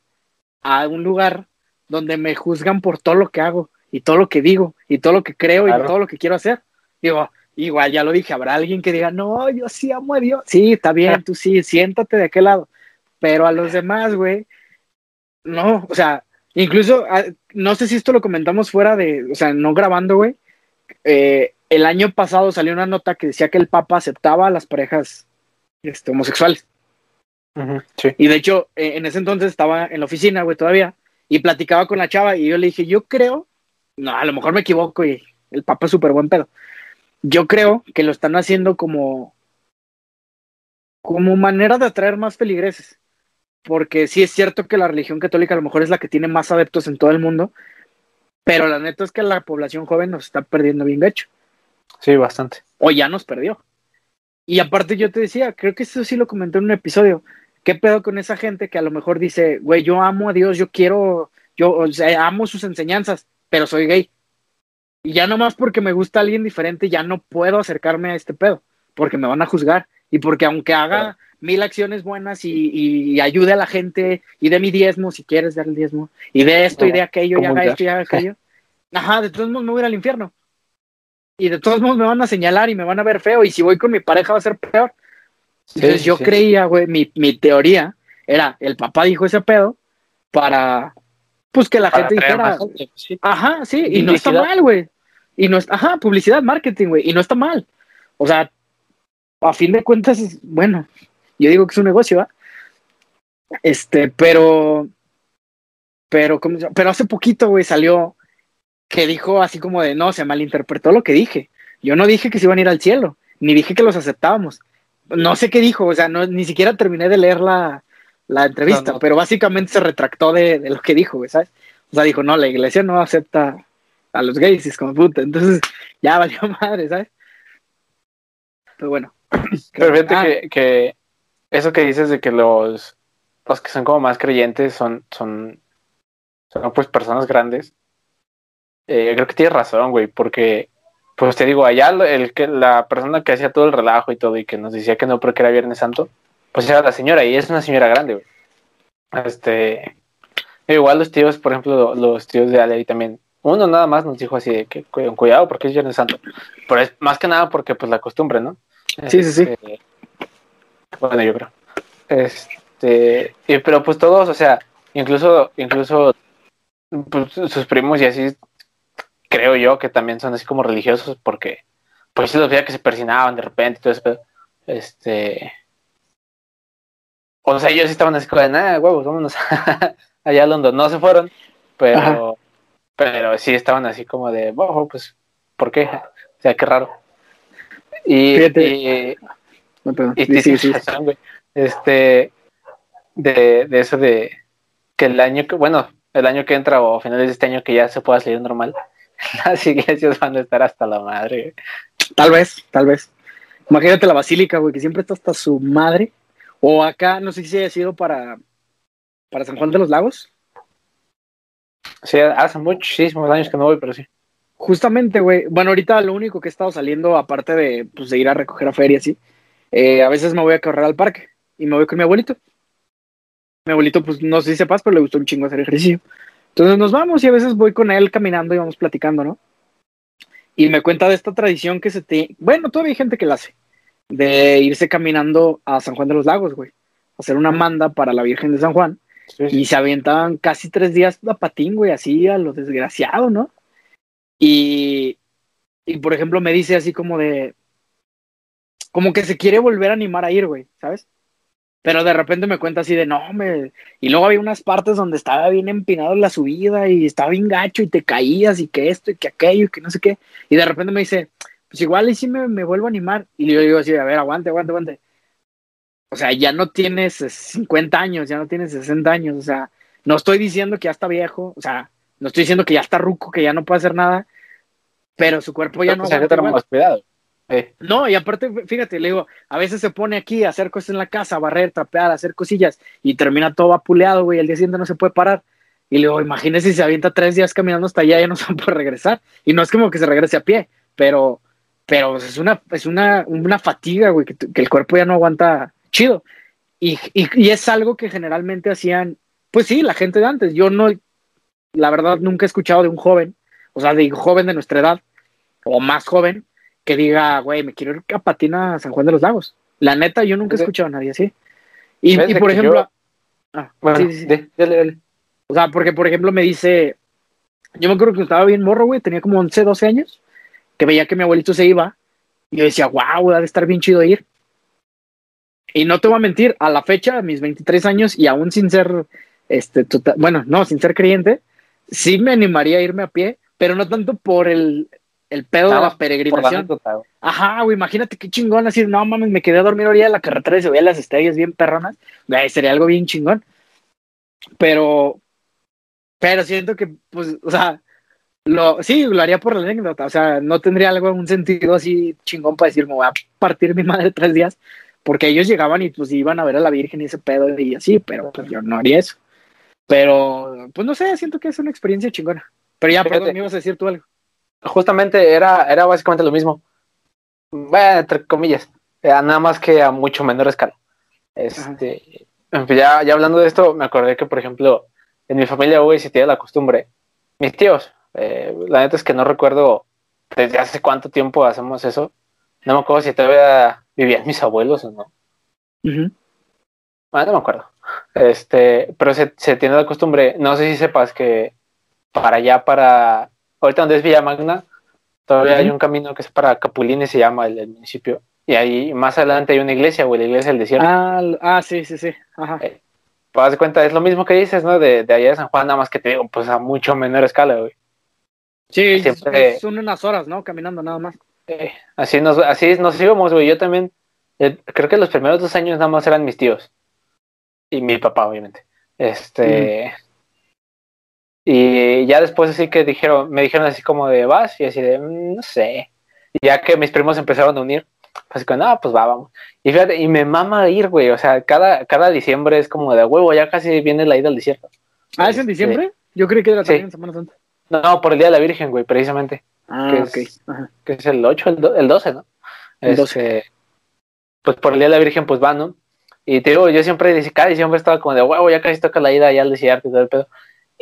a un lugar donde me juzgan por todo lo que hago y todo lo que digo y todo lo que creo y todo lo que quiero hacer. Digo, igual ya lo dije, habrá alguien que diga, no, yo sí amo a Dios. Sí, está bien, <laughs> tú sí, siéntate de aquel lado. Pero a los demás, güey, no, o sea, incluso, ah, no sé si esto lo comentamos fuera de, o sea, no grabando, güey. Eh, el año pasado salió una nota que decía que el Papa aceptaba a las parejas este, homosexuales. sí. Y de hecho, eh, en ese entonces estaba en la oficina, güey, todavía y platicaba con la chava y yo le dije, yo creo, no, a lo mejor me equivoco y el papá es súper buen pedo. Yo creo que lo están haciendo como, como manera de atraer más feligreses. Porque sí es cierto que la religión católica a lo mejor es la que tiene más adeptos en todo el mundo, pero la neta es que la población joven nos está perdiendo bien hecho. Sí, bastante. O ya nos perdió. Y aparte yo te decía, creo que eso sí lo comenté en un episodio. ¿Qué pedo con esa gente que a lo mejor dice, güey, yo amo a Dios, yo quiero, yo o sea, amo sus enseñanzas, pero soy gay? Y ya nomás porque me gusta alguien diferente, ya no puedo acercarme a este pedo, porque me van a juzgar. Y porque aunque haga mil acciones buenas y, ayude a la gente y de mi diezmo, si quieres dar el diezmo, y de esto y de aquello, y haga esto y haga aquello, ajá, de todos modos me voy al infierno. Y de todos modos me van a señalar y me van a ver feo, y si voy con mi pareja va a ser peor. Entonces yo creía, güey, mi, mi, teoría era, el papá dijo ese pedo para, pues que la gente dijera, ajá, sí, y, no está mal, güey. Y no está, ajá, publicidad, marketing, güey, y no está mal. O sea, a fin de cuentas, bueno, yo digo que es un negocio, ¿va? Este, pero, pero, pero hace poquito, güey, salió que dijo así como de, no, se malinterpretó lo que dije. Yo no dije que se iban a ir al cielo, ni dije que los aceptábamos no sé qué dijo, o sea, no, ni siquiera terminé de leer la, entrevista, pero básicamente se retractó de, lo que dijo, ¿sabes? O sea, dijo, no, la iglesia no acepta a los gays, es como puta. Entonces, ya valió <laughs> madre, ¿sabes? Pero bueno. <clears throat> Pero fíjate Ah, que, que eso que dices de que los, los que son como más creyentes son, son, son pues personas grandes. Eh, creo que tienes razón, güey, porque, pues te digo, allá el que la persona que hacía todo el relajo y todo y que nos decía que no porque era Viernes Santo, pues era la señora y es una señora grande, güey. Este, igual los tíos, por ejemplo, los tíos de Ale ahí también, uno nada más nos dijo así de que cu- cuidado porque es Viernes Santo, pero es más que nada porque pues la costumbre, ¿no? Sí, sí, sí. Este, bueno, yo creo. Este, y- pero pues todos, o sea, incluso, incluso pues, sus primos y así, creo yo que también son así como religiosos porque pues sí los veía que se persinaban de repente y todo eso, pero, este, o sea, ellos sí estaban así como de, nada, huevos, vámonos <laughs> allá a London, no se fueron, pero, Ajá. pero sí estaban así como de, ojo, pues, ¿por qué? O sea, qué raro. Y- no, perdón. y Sí, sí, sí, <laughs> sí. razón, güey. Este, de, de eso de que el año que, bueno, el año que entra o a finales de este año que ya se pueda salir normal, <laughs> las iglesias van a estar hasta la madre. Tal vez, tal vez. Imagínate la basílica, güey, que siempre está hasta su madre. O acá, no sé si haya sido para, para San Juan de los Lagos. Sí, hace muchísimos años que no voy, pero sí. Justamente, güey. Bueno, ahorita lo único que he estado saliendo, aparte de, pues, de ir a recoger a feria, sí. Eh, a veces me voy a correr al parque y me voy con mi abuelito. Mi abuelito, pues no sé si sepas, pero le gustó un chingo hacer ejercicio. Entonces nos vamos y a veces voy con él caminando y vamos platicando, ¿no? Y me cuenta de esta tradición que se te... Bueno, todavía hay gente que la hace. De irse caminando a San Juan de los Lagos, güey. Hacer una manda para la Virgen de San Juan. Sí. Y se aventaban casi tres días a patín, güey, así a lo desgraciado, ¿no? Y, y por ejemplo, me dice así como de. Como que se quiere volver a animar a ir, güey, ¿sabes? Pero de repente me cuenta así de no, me. Y luego había unas partes donde estaba bien empinado la subida y estaba bien gacho y te caías y que esto y que aquello y que no sé qué. Y de repente me dice, pues igual y sí me, me vuelvo a animar. Y yo digo así, a ver, aguante, aguante, aguante. O sea, ya no tienes 50 años, ya no tienes 60 años, o sea, no estoy diciendo que ya está viejo, o sea, no estoy diciendo que ya está ruco, que ya no puede hacer nada, pero su cuerpo ya no O sea, aguanta que igual. más cuidado. No, y aparte, fíjate, le digo, a veces se pone aquí a hacer cosas en la casa, a barrer, trapear, a hacer cosillas, y termina todo vapuleado, güey, el día siguiente no se puede parar. Y le digo, imagínese si se avienta tres días caminando hasta allá, ya no <laughs> se puede regresar. Y no es como que se regrese a pie, pero, pero es una, es una, una fatiga, güey, que, que el cuerpo ya no aguanta chido. Y, y, y es algo que generalmente hacían, pues sí, la gente de antes. Yo no, la verdad, nunca he escuchado de un joven, o sea, de un joven de nuestra edad, o más joven, que diga, güey, me quiero ir a patina a San Juan de los Lagos. La neta, yo nunca he escuchado a nadie así. Y, por ejemplo, yo- ah, bueno, sí, sí, sí. de- dale, dale. O sea, porque por ejemplo me dice, yo me acuerdo que estaba bien morro, güey, tenía como 11, 12 años, que veía que mi abuelito se iba, y yo decía, wow, debe estar bien chido ir. Y no te voy a mentir, a la fecha, a mis 23 años, y aún sin ser, este, total- bueno, no, sin ser creyente, sí me animaría a irme a pie, pero no tanto por el, el pedo de la peregrinación. Ajá, güey, imagínate qué chingón decir, no mames, me quedé a dormir a orilla de la carretera y se veían las estrellas bien perronas. Güey, sería algo bien chingón. Pero, pero siento que, pues, o sea, lo, sí, lo haría por la anécdota. O sea, no tendría algo, un sentido así chingón para decir, me voy a partir mi madre tres días. Porque ellos llegaban y pues iban a ver a la Virgen y ese pedo y así, pero pues yo no haría eso. Pero, pues no sé, siento que es una experiencia chingona. Pero ya, Fíjate. perdón, me ibas a decir tú algo. Justamente era, era básicamente lo mismo. Bueno, entre comillas. Nada más que a mucho menor escala. Este, ya, ya hablando de esto, me acordé que, por ejemplo, en mi familia, güey, se tiene la costumbre. Mis tíos, eh, la neta es que no recuerdo desde hace cuánto tiempo hacemos eso. No me acuerdo si todavía vivían mis abuelos o no. Bueno, no me acuerdo. Este, pero se, se tiene la costumbre, no sé si sepas que para allá, para, ahorita donde es Villa Magna, todavía hay un camino que es para Capulines, se llama el, el municipio. Y ahí más adelante hay una iglesia, güey, la iglesia del desierto. Ah, ah, sí, sí, sí. Ajá. Eh, Pues cuenta, es lo mismo que dices, ¿no? De, de allá de San Juan, nada más que te digo, pues a mucho menor escala, güey. Sí, Siempre- son unas horas, ¿no? Caminando nada más. Eh, así nos, así nos íbamos, güey. Yo también, eh, creo que los primeros dos años nada más eran mis tíos. Y mi papá, obviamente. Este. Y ya después así que dijeron, me dijeron así como de vas, y así de, "Mm, no sé. Y ya que mis primos empezaron a unir, así que, no, pues va, vamos. Y fíjate, y me mama ir, güey, o sea, cada, cada diciembre es como de huevo, ya casi viene la ida al desierto. Ah, ¿es en diciembre? Yo creí que era sí. también en Semana Santa. No, por el Día de la Virgen, güey, precisamente. Ah, Que ok. es- Ajá. que es el 8, el, do- el 12, ¿no? El 12. Este, pues por el Día de la Virgen, pues va, ¿no? Y te digo, yo siempre, cada diciembre estaba como de, huevo, ya casi toca la ida allá al desierto y todo el pedo.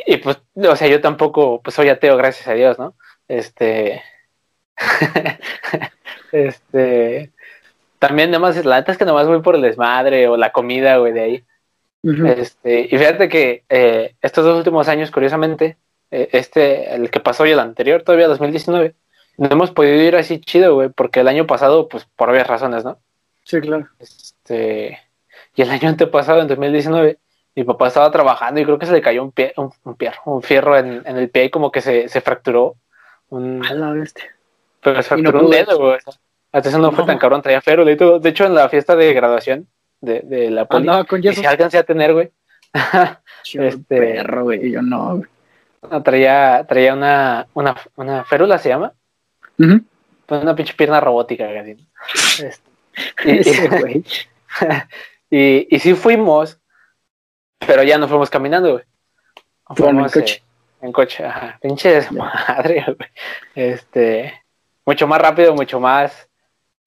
Y pues, o sea, yo tampoco, pues soy ateo, gracias a Dios, ¿no? Este, <laughs> este, también nada más, la neta es que nomás voy por el desmadre o la comida, güey, de ahí. Este, y fíjate que eh, estos dos últimos años, curiosamente, eh, este, el que pasó y el anterior, todavía 2019, no hemos podido ir así chido, güey, porque el año pasado, pues por obvias razones, ¿no? Sí, claro. Este, y el año antepasado, en 2019, mi papá estaba trabajando y creo que se le cayó un, pie, un, un fierro, un fierro en, en el pie y como que se, se fracturó. Un, A la bestia. pero se Y no fracturó un dedo, güey. Hasta eso no fue No. tan cabrón, traía férula y todo. De hecho, en la fiesta de graduación de, de la poli, Andaba con y yeso. si alcancé a tener, güey. <laughs> Este- perro, güey. Yo no, güey. No, traía, traía una, una, una férula, se llama. Ujú. Pues una pinche pierna robótica, casi. <laughs> Este, y, <laughs> y, y sí fuimos, pero ya no fuimos caminando, güey. Fueron en Fuimos, coche. eh, en coche, ajá. Pinche desmadre, <laughs> güey. Este, mucho más rápido, mucho más,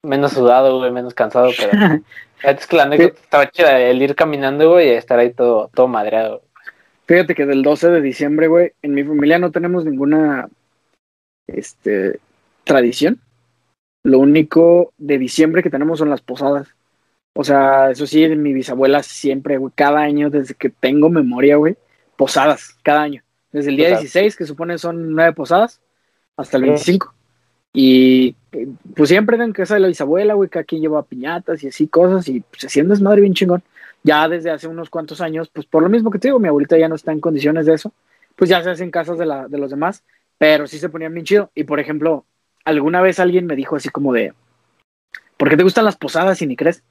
menos sudado, güey, menos cansado, pero <laughs> es que la anécdota estaba chida, el ir caminando, güey, y estar ahí todo, todo madreado. Fíjate que del 12 de diciembre, güey, en mi familia no tenemos ninguna este, tradición. Lo único de diciembre que tenemos son las posadas. O sea, eso sí, mi bisabuela siempre, güey, cada año, desde que tengo memoria, güey, posadas, cada año. Desde el día Posadas. 16, que supone son nueve posadas, hasta el Sí. 25. Y pues siempre en casa de la bisabuela, güey, cada quien lleva piñatas y así cosas, y pues se hacían desmadre bien chingón. Ya desde hace unos cuantos años, pues por lo mismo que te digo, mi abuelita ya no está en condiciones de eso, pues ya se hacen casas de, la, de los demás, pero sí se ponían bien chido. Y por ejemplo, alguna vez alguien me dijo así como de, ¿por qué te gustan las posadas y ni crees?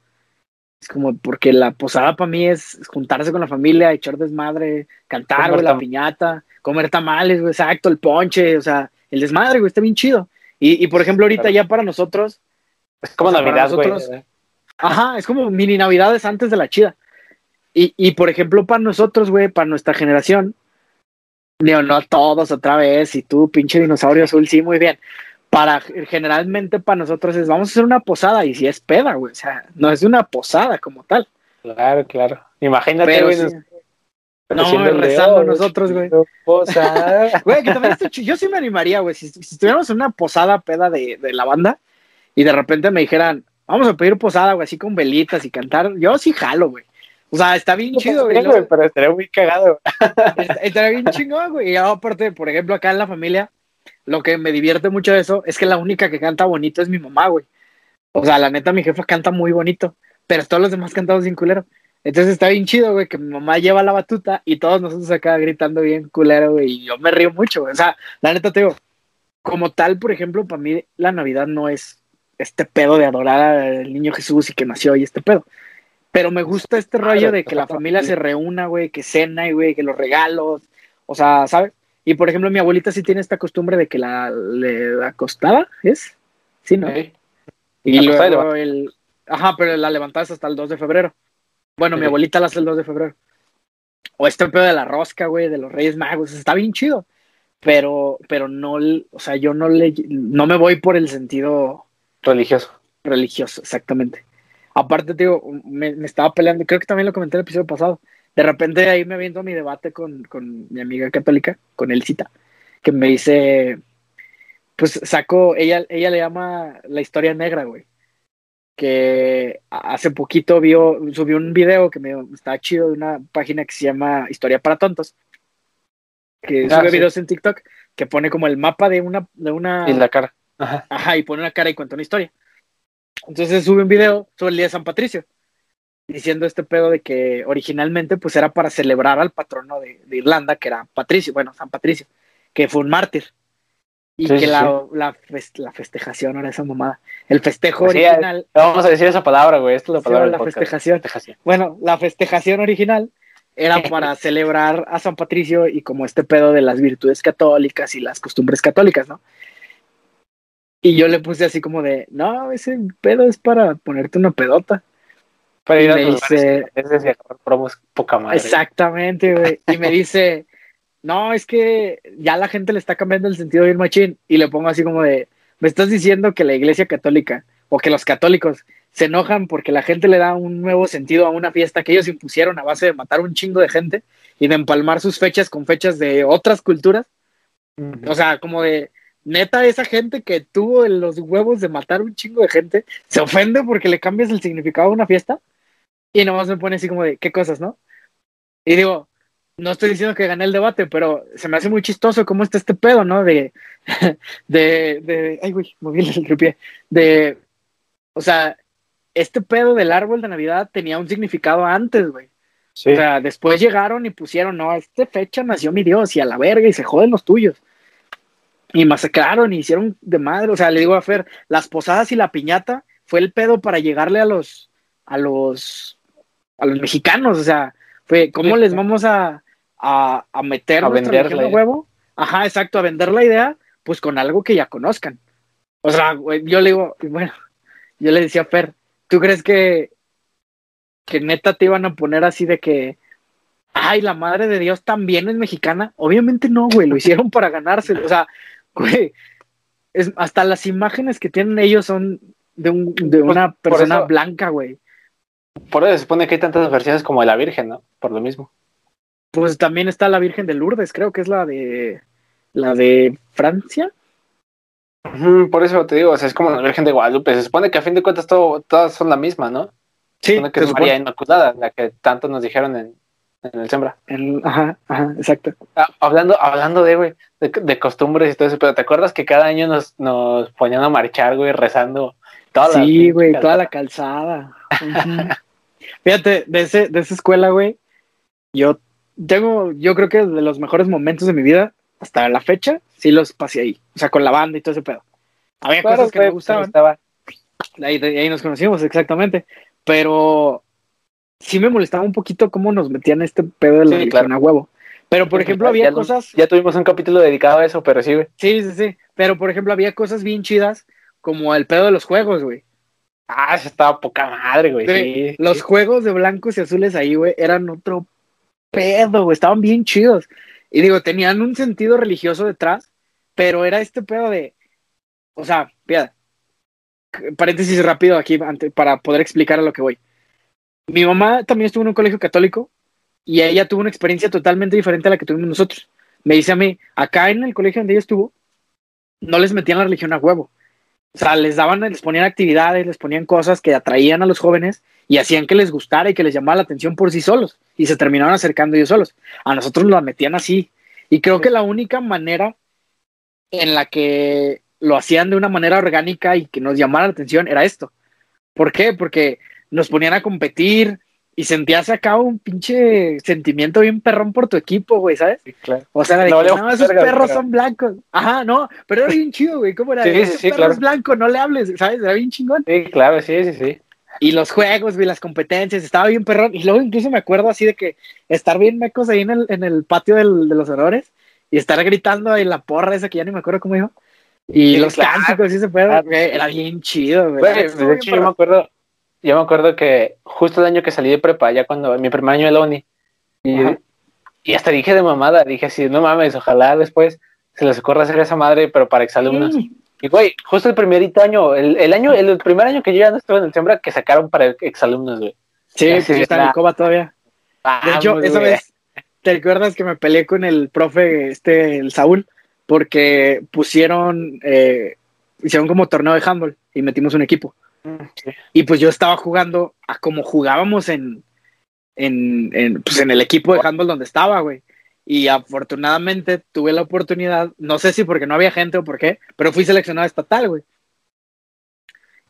Es como porque la posada para mí es juntarse con la familia, echar desmadre, cantar, güey, la piñata, comer tamales, güey, exacto, el ponche, o sea, el desmadre, güey, está bien chido. Y, y por ejemplo, ahorita Claro. ya para nosotros, Es como O sea, Navidad, güey. Ajá, es como mini navidades antes de la chida. Y, y por ejemplo, para nosotros, güey, para nuestra generación, digo, no todos otra vez, y tú, pinche dinosaurio azul, sí, muy bien. Para generalmente para nosotros es vamos a hacer una posada, y si es peda, güey, o sea, no es una posada como tal. Claro, claro. Imagínate, Pero güey, sí. nos- No, rezando león, nosotros, güey. Posada. <laughs> Güey, que también está yo sí me animaría, güey, si, si estuviéramos en una posada peda de, de la banda y de repente me dijeran, vamos a pedir posada, güey, así con velitas y cantar, yo sí jalo, güey. O sea, está bien chido, güey. Pero estaría muy cagado. Estaría bien chingón, güey. Y aparte, por ejemplo, acá en la familia, lo que me divierte mucho de eso es que la única que canta bonito es mi mamá, güey. O sea, la neta, mi jefa canta muy bonito, pero todos los demás cantamos bien culero. Entonces está bien chido, güey, que mi mamá lleva la batuta y todos nosotros acá gritando bien culero, güey. Y yo me río mucho, güey. O sea, la neta te digo, como tal, por ejemplo, para mí la Navidad no es este pedo de adorar al niño Jesús y que nació y este pedo. Pero me gusta este rollo de que la familia se reúna, güey, que cena, y, güey, que los regalos, o sea, ¿sabes? Y por ejemplo, mi abuelita sí tiene esta costumbre de que la, le acostaba, ¿es? Sí, ¿no? Sí. Y luego el... Ajá, pero la levantabas hasta el 2 de febrero. Bueno, mi abuelita la hace el 2 de febrero. O este pedo de la rosca, güey, de los Reyes Magos, está bien chido. Pero, pero no, o sea, yo no le, no me voy por el sentido Religioso. religioso, exactamente. Aparte, digo, me, me estaba peleando, creo que también lo comenté en el episodio pasado. De repente ahí me viendo mi debate con, con mi amiga católica, con Elcita, que me dice, pues sacó, ella, ella le llama la historia negra, güey. Que hace poquito vio, subió un video que me estaba chido de una página que se llama Historia para Tontos. Que Ah, sube sí. videos en TikTok que pone como el mapa de una, de una Y la cara. Ajá. Ajá, y pone una cara y cuenta una historia. Entonces sube un video sobre el día de San Patricio, diciendo este pedo de que originalmente pues era para celebrar al patrono de, de Irlanda, que era Patricio, bueno, San Patricio, que fue un mártir. Y Sí, que sí, la, La, fes- la festejación, ahora esa mamada, el festejo Sí, original, Vamos a decir esa palabra, güey. Esta es la Sí, palabra la. Festejación. bueno, la festejación original era <laughs> para celebrar a San Patricio y como este pedo de las virtudes católicas y las costumbres católicas, ¿no? Y yo le puse así como de, no, ese pedo es para ponerte una pedota. Para ir Y a me dice- y agarrar promos poca madre. Exactamente, güey. Y me dice, no, es que ya la gente le está cambiando el sentido bien machín. Y le pongo así como de, me estás diciendo que la iglesia católica o que los católicos se enojan porque la gente le da un nuevo sentido a una fiesta que ellos impusieron a base de matar un chingo de gente y de empalmar sus fechas con fechas de otras culturas. O sea, como de, neta, esa gente que tuvo los huevos de matar un chingo de gente, se ofende porque le cambias el significado a una fiesta y nomás me pone así como de, ¿qué cosas, no? Y digo, no estoy diciendo que gané el debate, pero se me hace muy chistoso cómo está este pedo, ¿no? De, <laughs> de, de, ay, güey, moví el tripié, de, o sea, este pedo del árbol de Navidad tenía un significado antes, güey. Sí. O sea, después llegaron y pusieron, no, a esta fecha nació mi Dios y a la verga y se joden los tuyos. Y masacraron y hicieron de madre. O sea, le digo a Fer, las posadas y la piñata fue el pedo para llegarle a los, a los, a los mexicanos. O sea, fue, ¿cómo Sí. les vamos a, a, a meter A vender la huevo? Ajá, exacto, a vender la idea, pues con algo que ya conozcan. O sea, yo le digo, bueno, yo le decía a Fer, ¿tú crees que, que neta te iban a poner así de que, ay, la madre de Dios también es mexicana? Obviamente no, güey, lo hicieron para ganárselo. O sea, güey, es, hasta las imágenes que tienen ellos son de, un, de una persona eso- blanca, güey. Por eso se supone que hay tantas versiones como de la Virgen, ¿no? Por lo mismo. Pues también está la Virgen de Lourdes, creo que es la de la de Francia. Por eso te digo, o sea, es como la Virgen de Guadalupe. Se supone que a fin de cuentas todo, todas son la misma, ¿no? Se Sí, supone que se es. María Inmaculada, la que tanto nos dijeron en, en el Sembra. El- ajá, ajá, exacto. Ah, hablando, hablando de, güey, de, de costumbres y todo eso, pero ¿te acuerdas que cada año nos, nos ponían a marchar, güey, rezando? Toda la Sí, güey, toda la calzada. <laughs> Fíjate, de, ese, de esa escuela, güey, yo tengo, yo creo que de los mejores momentos de mi vida, hasta la fecha, sí los pasé ahí. O sea, con la banda y todo ese pedo. Había Claro, cosas que me pues, gustaban. estaba- Ahí, de ahí nos conocimos, exactamente. Pero sí me molestaba un poquito cómo nos metían este pedo de la Sí, claro. a huevo. Pero, por ejemplo, Ya había cosas. Ya tuvimos un capítulo dedicado a eso, pero sí, güey. Sí, sí, sí. Pero, por ejemplo, había cosas bien chidas como el pedo de los juegos, güey. Ah, eso estaba poca madre, güey. Sí, los sí. juegos de blancos y azules ahí, güey, eran otro pedo, güey. Estaban bien chidos. Y digo, tenían un sentido religioso detrás, pero era este pedo de. O sea. Paréntesis rápido aquí ante- para poder explicar a lo que voy. Mi mamá también estuvo en un colegio católico y ella tuvo una experiencia totalmente diferente a la que tuvimos nosotros. Me dice a mí, acá en el colegio donde ella estuvo, no les metían la religión a huevo. O sea, les daban, les ponían actividades, les ponían cosas que atraían a los jóvenes y hacían que les gustara y que les llamara la atención por sí solos y se terminaban acercando ellos solos. A nosotros nos la metían así. Y creo que la única manera en la que lo hacían de una manera orgánica y que nos llamara la atención era esto. ¿Por qué? Porque nos ponían a competir y sentías acá un pinche sentimiento bien perrón por tu equipo, güey, ¿sabes? Sí, claro. O sea, de No, que, no, esos perros son blancos. Ajá, no, pero era bien chido, güey. ¿Cómo era? Sí, sí, Ese sí, perro claro. es blanco, no le hables, ¿sabes? Era bien chingón. Sí, claro, sí, sí, sí. Y los juegos, güey, las competencias, estaba bien perrón. Y luego incluso me acuerdo así de que estar bien mecos ahí en el, en el patio del- de los honores y estar gritando ahí la porra esa que ya ni me acuerdo cómo dijo. Y Sí, los claro. cánticos y ese pedo, Claro. güey, era bien chido, güey. De hecho, yo me acuerdo, yo me acuerdo que justo el año que salí de prepa, ya cuando mi primer año de la uni, y, hasta dije de mamada, dije así, no mames, ojalá después se les ocurra hacer esa madre, pero para exalumnos. Sí. Y güey, justo el primerito año, el, el año, el, primer año que yo ya no estuve en el Sembra, que sacaron para exalumnos, güey. Sí, pues yo estaba en coba todavía. De hecho, Vamos, esa vez, ¿te acuerdas que me peleé con el profe, este, el Saúl? Porque pusieron, eh, hicieron como torneo de handball y metimos un equipo. Y pues yo estaba jugando a como jugábamos en, en, en, pues en el equipo de handball donde estaba, güey. Y afortunadamente tuve la oportunidad, no sé si porque no había gente o por qué, pero fui seleccionado estatal, güey.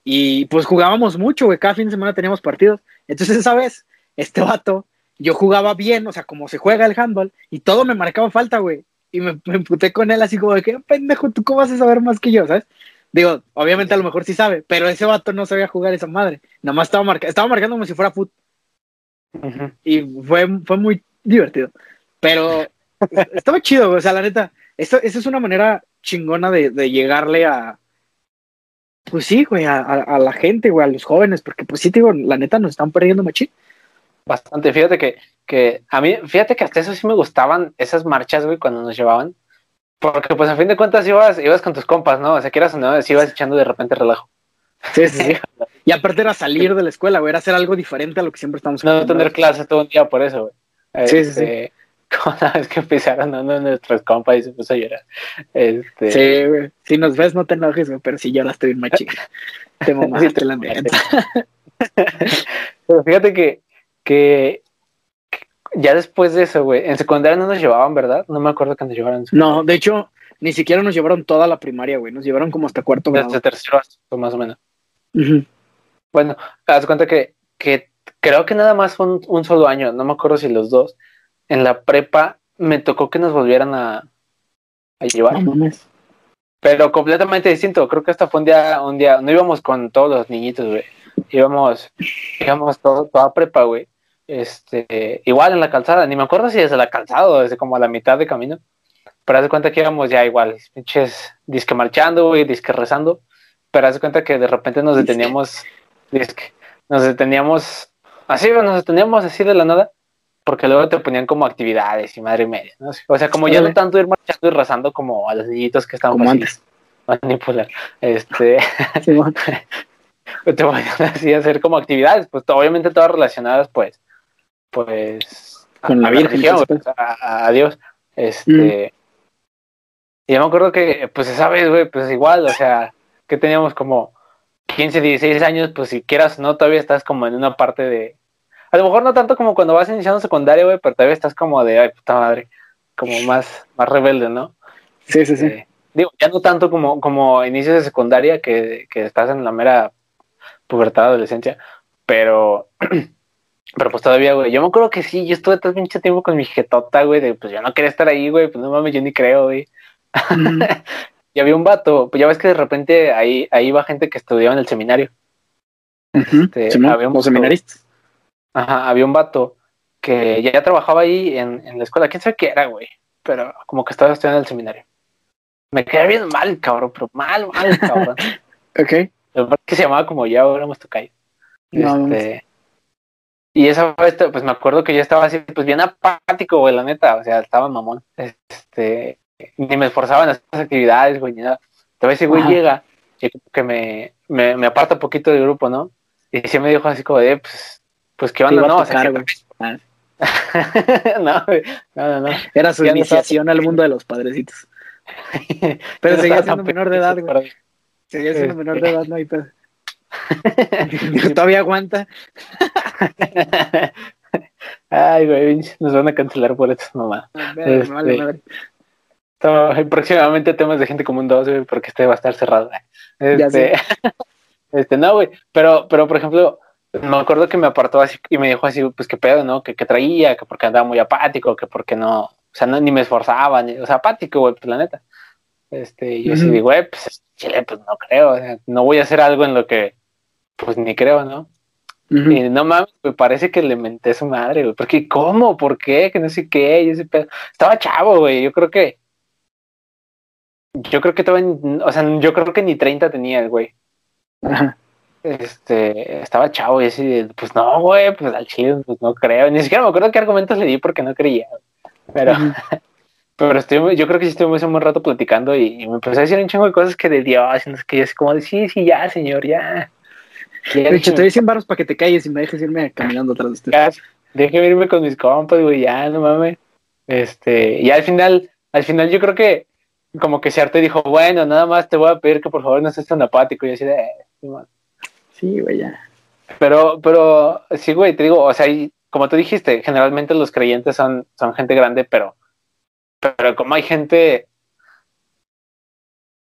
Y pues jugábamos mucho, güey. Cada fin de semana teníamos partidos. Entonces esa vez, este vato, yo jugaba bien, o sea, como se juega el handball, y todo me marcaba falta, güey. Y me, me emputé con él así como de que, pendejo, ¿tú cómo vas a saber más que yo, sabes? Digo, obviamente a lo mejor sí sabe, pero ese vato no sabía jugar esa madre. Nada más estaba, marca estaba marcando como si fuera fut. Y fue, fue muy divertido. Pero <laughs> estaba chido. O sea, la neta, esa es una manera chingona de, de llegarle a, pues sí, güey, a, a, la gente, güey, a los jóvenes, porque pues sí, digo, la neta nos están perdiendo machín. Bastante, fíjate que, que a mí, fíjate que hasta eso sí me gustaban esas marchas, güey, cuando nos llevaban, porque pues a fin de cuentas ibas, ibas con tus compas, ¿no? O sea, quieras o no, si ibas echando de repente relajo. Sí, sí, <laughs> sí. y aparte era salir de la escuela, güey, era hacer algo diferente a lo que siempre estamos No tener clase todo un día por eso, güey. Sí, sí, sí. Este, <laughs> una vez que empezaron uno de nuestros compas y se puso a llorar. Este... Sí, güey. Si nos ves, no te enojes, güey, pero si lloraste bien machín. te mamaste la <laughs> neta. pero fíjate que, que ya después de eso, güey, en secundaria no nos llevaban, ¿verdad? No me acuerdo que nos llevaran. No, de hecho, ni siquiera nos llevaron toda la primaria, güey. Nos llevaron como hasta cuarto grado. Hasta tercero, más o menos. Bueno, haz cuenta que, que creo que nada más fue un, un, solo año, no me acuerdo si los dos, en la prepa me tocó que nos volvieran a, a llevar. Pero completamente distinto. Creo que hasta fue un día, un día, no íbamos con todos los niñitos, güey. Íbamos, íbamos todo, toda prepa, güey. Este, igual en la calzada, ni me acuerdo si desde la calzada o desde como a la mitad de camino. Pero haz de cuenta que íbamos ya igual, pinches, disque marchando, güey, disque rezando. Pero haz de cuenta que de repente nos deteníamos, disque, nos deteníamos, así, nos deteníamos así de la nada porque luego te ponían como actividades y madre media, ¿no? O sea, como ya no tanto ir marchando y rezando como a los niñitos que estaban como antes. manipular. Este, <laughs> <laughs> te ponían así a hacer como actividades, pues obviamente todas relacionadas, pues, pues, con la Virgen, pues, a, Dios. Este, y yo me acuerdo que, pues esa vez, güey, pues igual, o sea, que teníamos como 15, 16 años, pues si quieras no, todavía estás como en una parte de a lo mejor no tanto como cuando vas iniciando secundaria, güey, pero todavía estás como de, ay, puta madre, como más, más rebelde, ¿no? Sí, sí, sí. Eh, digo, ya no tanto como, como inicios de secundaria, que, que estás en la mera pubertad, adolescencia, pero, <clears throat> pero pues todavía, güey, yo me acuerdo que sí, yo estuve todo mucho tiempo con mi jetota, güey, de, pues yo no quería estar ahí, güey, pues no mames, yo ni creo, güey. <laughs> y había un vato, pues ya ves que de repente ahí, ahí va gente que estudiaba en el seminario. este, había un, seminaristas. Ajá, había un vato que ya trabajaba ahí en, en la escuela, quién sabe qué era, güey, pero como que estaba estudiando en el seminario. Me quedé bien mal, cabrón, pero mal, mal, cabrón. <laughs> ok. que se llamaba como ya éramos tocayo. No, este, y esa vez, pues me acuerdo que yo estaba así, pues bien apático, güey, la neta, o sea, estaba mamón. Este, ni me esforzaba en estas actividades, güey, ni nada. A veces, güey, llega y que me, me, me aparta un poquito del grupo, ¿no? Y sí me dijo así como de, pues, pues qué onda, no, o sea, ah. <laughs> no, no, no, Era su iniciación al mundo de los padrecitos. <laughs> Pero seguía siendo menor de edad, güey. Seguía siendo menor de edad, no hay pedo. Todavía aguanta. Ay, güey, nos van a cancelar por estas mamás. Vale, vale, este, próximamente temas de gente común 2, güey, porque este va a estar cerrado. Este, <laughs> este, no, güey, pero, pero por ejemplo, me acuerdo que me apartó así y me dijo así, pues qué pedo, ¿no? Que, que traía, que porque andaba muy apático, que porque no, o sea, no, ni me esforzaba, ni, o sea, apático, güey, pues la neta. Este, y yo así digo, güey, pues chile, pues no creo, o sea, no voy a hacer algo en lo que, pues ni creo, ¿no? Y no mames, me parece que le menté a su madre, güey, porque ¿cómo? ¿Por qué? Que no sé qué, y ese pedo. Estaba chavo, güey, yo creo que, yo creo que todavía, o sea, yo creo que ni 30 tenía el güey. Ajá este, estaba chavo y así, pues no, güey, pues al chile, pues no creo. Ni siquiera me acuerdo qué argumentos le di porque no creía. Pero, <laughs> pero estoy, yo creo que sí estuvimos un buen rato platicando y, me empezó a decir un chingo de cosas que de Dios, y no sé qué, yo así como de, sí, sí, ya, señor, ya. De hecho, te doy 100 barros para que te calles y me dejes irme caminando atrás de usted. Déjeme irme con mis compas, güey, ya, no mames. Este, y al final, al final yo creo que como que se y dijo, bueno, nada más te voy a pedir que por favor no seas tan apático. Y así de, eh, Sí, güey, ya. Pero, pero, sí, güey, te digo, o sea, como tú dijiste, generalmente los creyentes son, son gente grande, pero, pero como hay gente,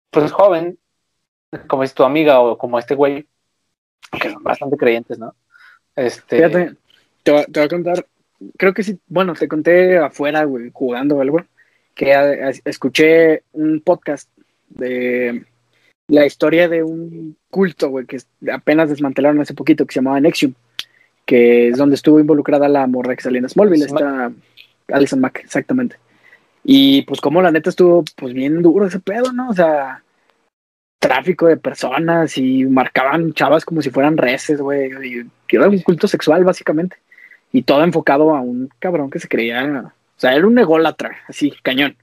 pues joven, como es tu amiga o como este güey, que son bastante creyentes, ¿no? Este... Fíjate, te, voy, a contar, creo que sí, bueno, te conté afuera, güey, jugando o algo, que escuché un podcast de la historia de un culto, güey, que apenas desmantelaron hace poquito, que se llamaba Nexium, que es donde estuvo involucrada la morra que salía en Smallville, esta Alison Mack, exactamente. Y pues como la neta estuvo pues bien duro ese pedo, ¿no? O sea, tráfico de personas y marcaban chavas como si fueran reces, güey. Y era un culto sexual, básicamente. Y todo enfocado a un cabrón que se creía. O sea, era un ególatra, así, cañón.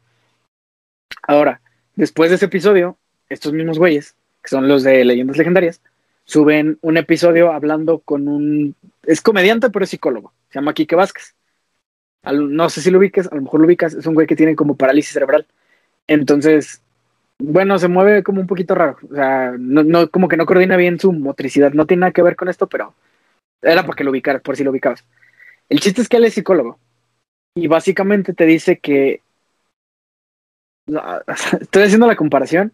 Ahora, después de ese episodio, estos mismos güeyes, que son los de Leyendas Legendarias, suben un episodio hablando con un. Es comediante, pero es psicólogo. Se llama Quique Vázquez. no sé si lo ubicas, a lo mejor lo ubicas. Es un güey que tiene como parálisis cerebral. Entonces, bueno, se mueve como un poquito raro. O sea, no, como que no coordina bien su motricidad. No tiene nada que ver con esto, pero era para que lo ubicaras, por si lo ubicabas. El chiste es que él es psicólogo. Y básicamente te dice que. <laughs> Estoy haciendo la comparación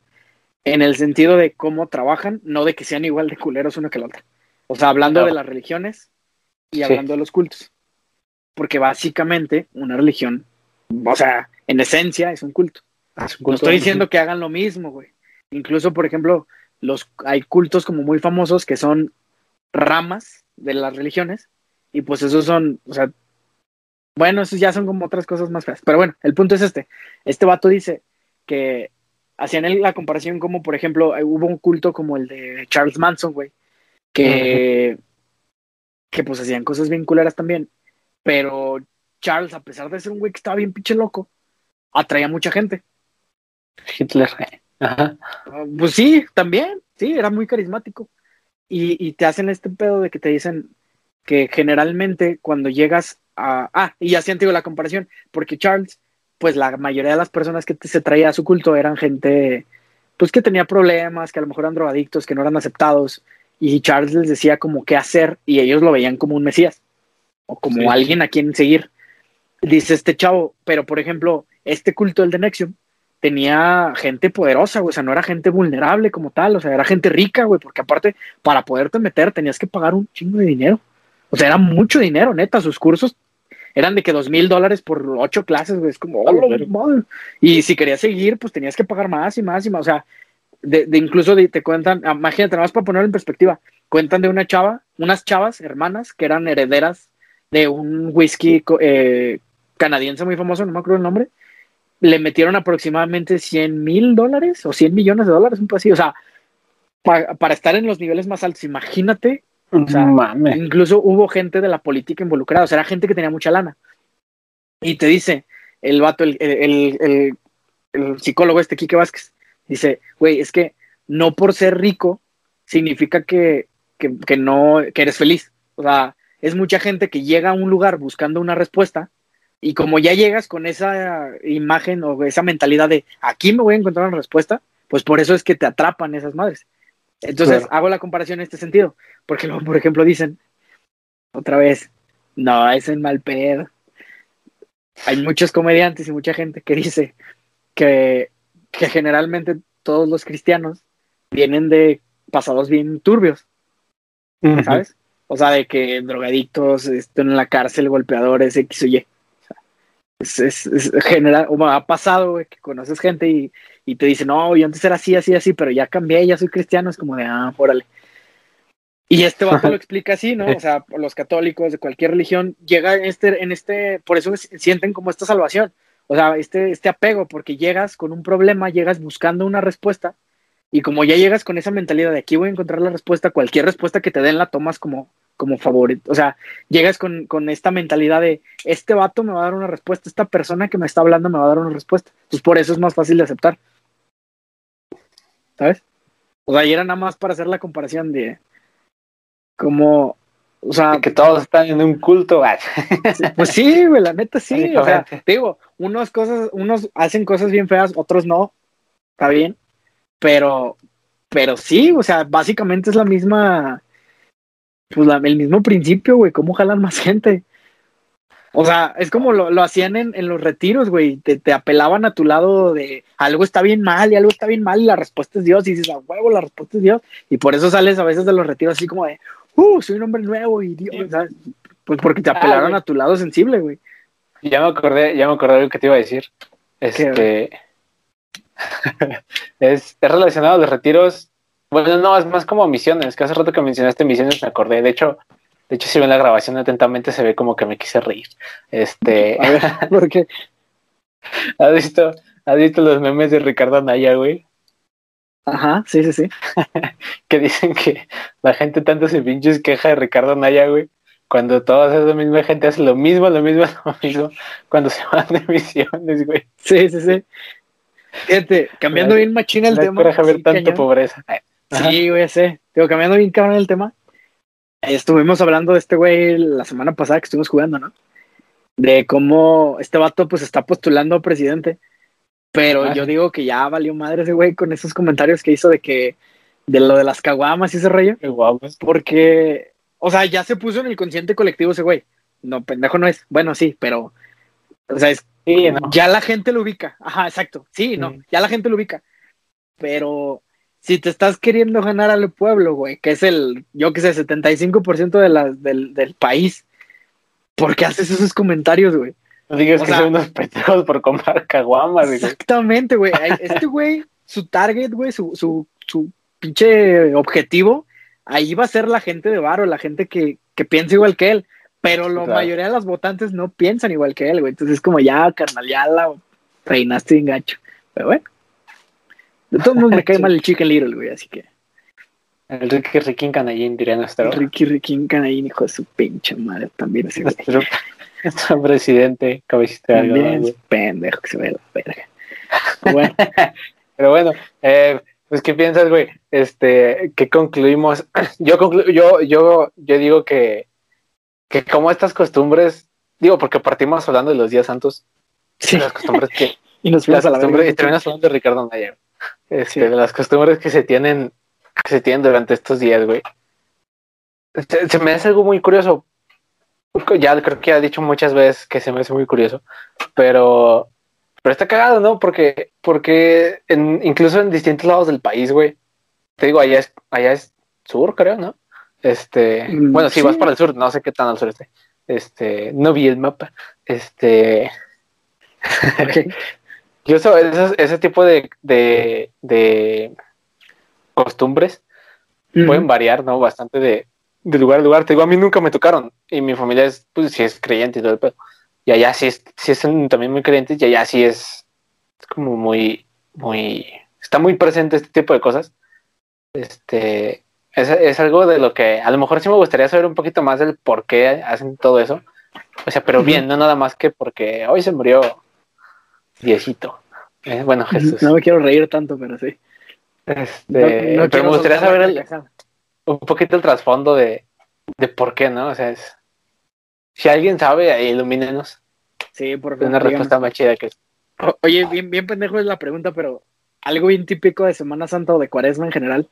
en el sentido de cómo trabajan, no de que sean igual de culeros uno que el otro. O sea, hablando de las religiones y hablando de los cultos. Porque básicamente una religión, o sea, en esencia es un culto. No estoy diciendo que hagan lo mismo, güey. Incluso, por ejemplo, los, hay cultos como muy famosos que son ramas de las religiones y pues esos son, o sea, bueno, esos ya son como otras cosas más feas. Pero bueno, el punto es este. Este vato dice que hacían la comparación como, por ejemplo, eh, hubo un culto como el de Charles Manson, güey, que, que pues hacían cosas bien culeras también, pero Charles, a pesar de ser un güey que estaba bien pinche loco, atraía mucha gente. Hitler, <laughs> Ajá. Pues sí, también, sí, era muy carismático. Y, y, te hacen este pedo de que te dicen que generalmente cuando llegas a... Ah, y así antiguo la comparación, porque Charles pues la mayoría de las personas que se traía a su culto eran gente, pues que tenía problemas, que a lo mejor eran drogadictos, que no eran aceptados, y Charles les decía como qué hacer, y ellos lo veían como un mesías, o como alguien a quien seguir. Dice este chavo, pero por ejemplo, este culto del de Nexium tenía gente poderosa, o sea, no era gente vulnerable como tal, o sea, era gente rica, güey, porque aparte, para poderte meter tenías que pagar un chingo de dinero. O sea, era mucho dinero, neta, sus cursos eran de que dos mil dólares por ocho clases, güey, es como, oh, y si querías seguir, pues tenías que pagar más y más y más, o sea, de, incluso te cuentan, ah, imagínate, nada más para ponerlo en perspectiva, cuentan de una chava, unas chavas hermanas que eran herederas de un whisky eh, canadiense muy famoso, no me acuerdo el nombre, le metieron aproximadamente 100 mil dólares o 100 millones de dólares, un así, o sea, para estar en los niveles más altos, imagínate o sea, incluso hubo gente de la política involucrada, o sea, era gente que tenía mucha lana. Y te dice el vato, el, el, el, psicólogo este, Quique Vázquez, dice, güey, es que no por ser rico significa que, que, que, no, que eres feliz. O sea, es mucha gente que llega a un lugar buscando una respuesta y como ya llegas con esa imagen o esa mentalidad de aquí me voy a encontrar una respuesta, pues por eso es que te atrapan esas madres. Entonces hago la comparación en este sentido, porque luego, por ejemplo, dicen, otra vez, no, es el mal pedo. Hay muchos comediantes y mucha gente que dice que, que generalmente todos los cristianos vienen de pasados bien turbios, ¿sabes? O sea, de que drogadictos estén en la cárcel, golpeadores, X o Y. es, es, general, o ha pasado, que conoces gente y, y te dice, no, yo antes era así, así, así, pero ya cambié, ya soy cristiano, es como de, ah, órale. Y este vato lo <laughs> explica así, ¿no? O sea, los católicos de cualquier religión llega en este, en este, por eso sienten como esta salvación, o sea, este, este apego, porque llegas con un problema, llegas buscando una respuesta, y como ya llegas con esa mentalidad de aquí voy a encontrar la respuesta, cualquier respuesta que te den la tomas como, como favorito. O sea, llegas con, con, esta mentalidad de este vato me va a dar una respuesta, esta persona que me está hablando me va a dar una respuesta. Entonces por eso es más fácil de aceptar. ¿sabes? O sea, y era nada más para hacer la comparación de como, o sea, que todos están en un culto. pues sí, güey, la neta sí. O sea, digo, unos cosas, unos hacen cosas bien feas, otros no, está bien, pero, pero sí, o sea, básicamente es la misma, pues el mismo principio, güey, cómo jalan más <laughs> gente. O sea, es como lo, lo hacían en, en, los retiros, güey. Te, te, apelaban a tu lado de algo está bien mal y algo está bien mal y la respuesta es Dios. Y dices, a huevo, la respuesta es Dios. Y por eso sales a veces de los retiros así como de, uh, soy un hombre nuevo y Dios. Pues porque te ah, apelaron a tu lado sensible, güey. Ya me acordé, ya me acordé de lo que te iba a decir. Este. <laughs> es, es relacionado a los retiros. Bueno, no, es más como misiones, que hace rato que mencionaste misiones me acordé. De hecho, De hecho, si ven la grabación atentamente, se ve como que me quise reír. Este. <laughs> A ver, <laughs> ¿por qué? ¿Has visto, ¿Has visto los memes de Ricardo Anaya, güey? Ajá, sí, sí, sí. <laughs> que dicen que la gente tanto se pinches queja de Ricardo Anaya, güey. Cuando toda esa misma gente hace lo mismo, lo mismo, lo mismo, cuando se van de misiones, güey. Sí, sí, sí. Fíjate, cambiando bien machina el tema. Para ver tanta pobreza. Sí, güey, sé. Digo, cambiando bien cabrón el tema. Estuvimos hablando de este güey la semana pasada que estuvimos jugando, ¿no? De cómo este vato pues está postulando a presidente. Pero Ah, yo digo que ya valió madre ese güey con esos comentarios que hizo de que de lo de las caguamas y ese rollo. Porque, o sea, ya se puso en el consciente colectivo ese güey. No, pendejo no es. Bueno, sí, pero, o sea, es, Sí, no. ya la gente lo ubica. Ajá, exacto. Sí, no, ya la gente lo ubica. Pero si te estás queriendo ganar al pueblo, güey, que es el, yo que sé, 75% de la, del, del país, ¿por qué haces esos comentarios, güey? No digas O que sea- son unos pendejos por comprar caguamas, güey. Exactamente, güey. Este güey, su target, güey, su, su, su pinche objetivo, ahí va a ser la gente de varo, la gente que, que piensa igual que él. Pero la Claro. mayoría de las votantes no piensan igual que él, güey. Entonces es como ya, carnal, ya la reinaste bien gacho. Pero bueno. De todos modos me cae <laughs> mal el Chicken Little, güey, así que. El Ricky Ricky Canallín, diría nuestro, Ricky Ricky Canallín, hijo de su pinche madre, también ese nuestro, <laughs> nuestro presidente, cabecita de es pendejo que se ve la verga. <laughs> Bueno, Pero bueno, eh, pues ¿qué piensas, güey? Este, que concluimos. <clears throat> Yo conclu yo, yo, yo digo que, que como estas costumbres, digo, porque partimos hablando de los días santos, sí. las costumbres que, Y nos las a la costumbres, y terminas hablando de Ricardo Naya, este, Sí. de las costumbres que se tienen, que se tienen durante estos días, güey. Se, se me hace algo muy curioso. Ya creo que ya he dicho muchas veces que se me hace muy curioso, pero, pero está cagado, ¿no? Porque, porque en, incluso en distintos lados del país, güey. Te digo, allá es, allá es sur, creo, ¿no? Este, Mm, bueno, si sí. vas para el sur, no sé qué tan al sur esté. Este, no vi el mapa. Este. <laughs> Incluso esos- ese tipo de, de, de costumbres pueden variar, ¿no? Bastante de, de lugar a lugar. Te digo, a mí nunca me tocaron. Y mi familia es, pues, sí es creyente y todo el pedo. Y allá sí es, sí es también muy creyentes y allá sí es, es como muy, muy, está muy presente este tipo de cosas. Este, es, es algo de lo que a lo mejor sí me gustaría saber un poquito más del por qué hacen todo eso. O sea, pero bien, no nada más que porque hoy se murió Diosito. Eh, bueno, Jesús. No me quiero reír tanto, pero sí. Este, No- no pero me gustaría saber el- un poquito el trasfondo de, de por qué, ¿no? O sea, es, si alguien sabe, ilumínenos. Sí, por favor. una respuesta más chida que O- Oye, bien, bien pendejo es la pregunta, pero algo bien típico de Semana Santa o de Cuaresma en general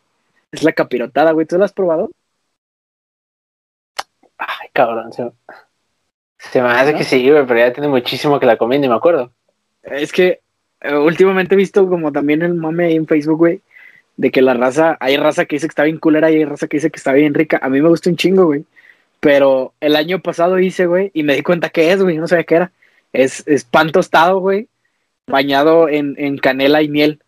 es la capirotada, güey. ¿Tú la has probado? Ay, cabrón. Se, se me hace ¿No? que sí, güey, pero ya tiene muchísimo que la comí, ni me acuerdo. Es que eh, últimamente he visto como también el mame ahí en Facebook, güey, de que la raza, hay raza que dice que está bien culera y hay raza que dice que está bien rica. A mí me gusta un chingo, güey. Pero el año pasado hice, güey, y me di cuenta que es, güey, no sabía qué era. Es, es pan tostado, güey, bañado en, en canela y miel.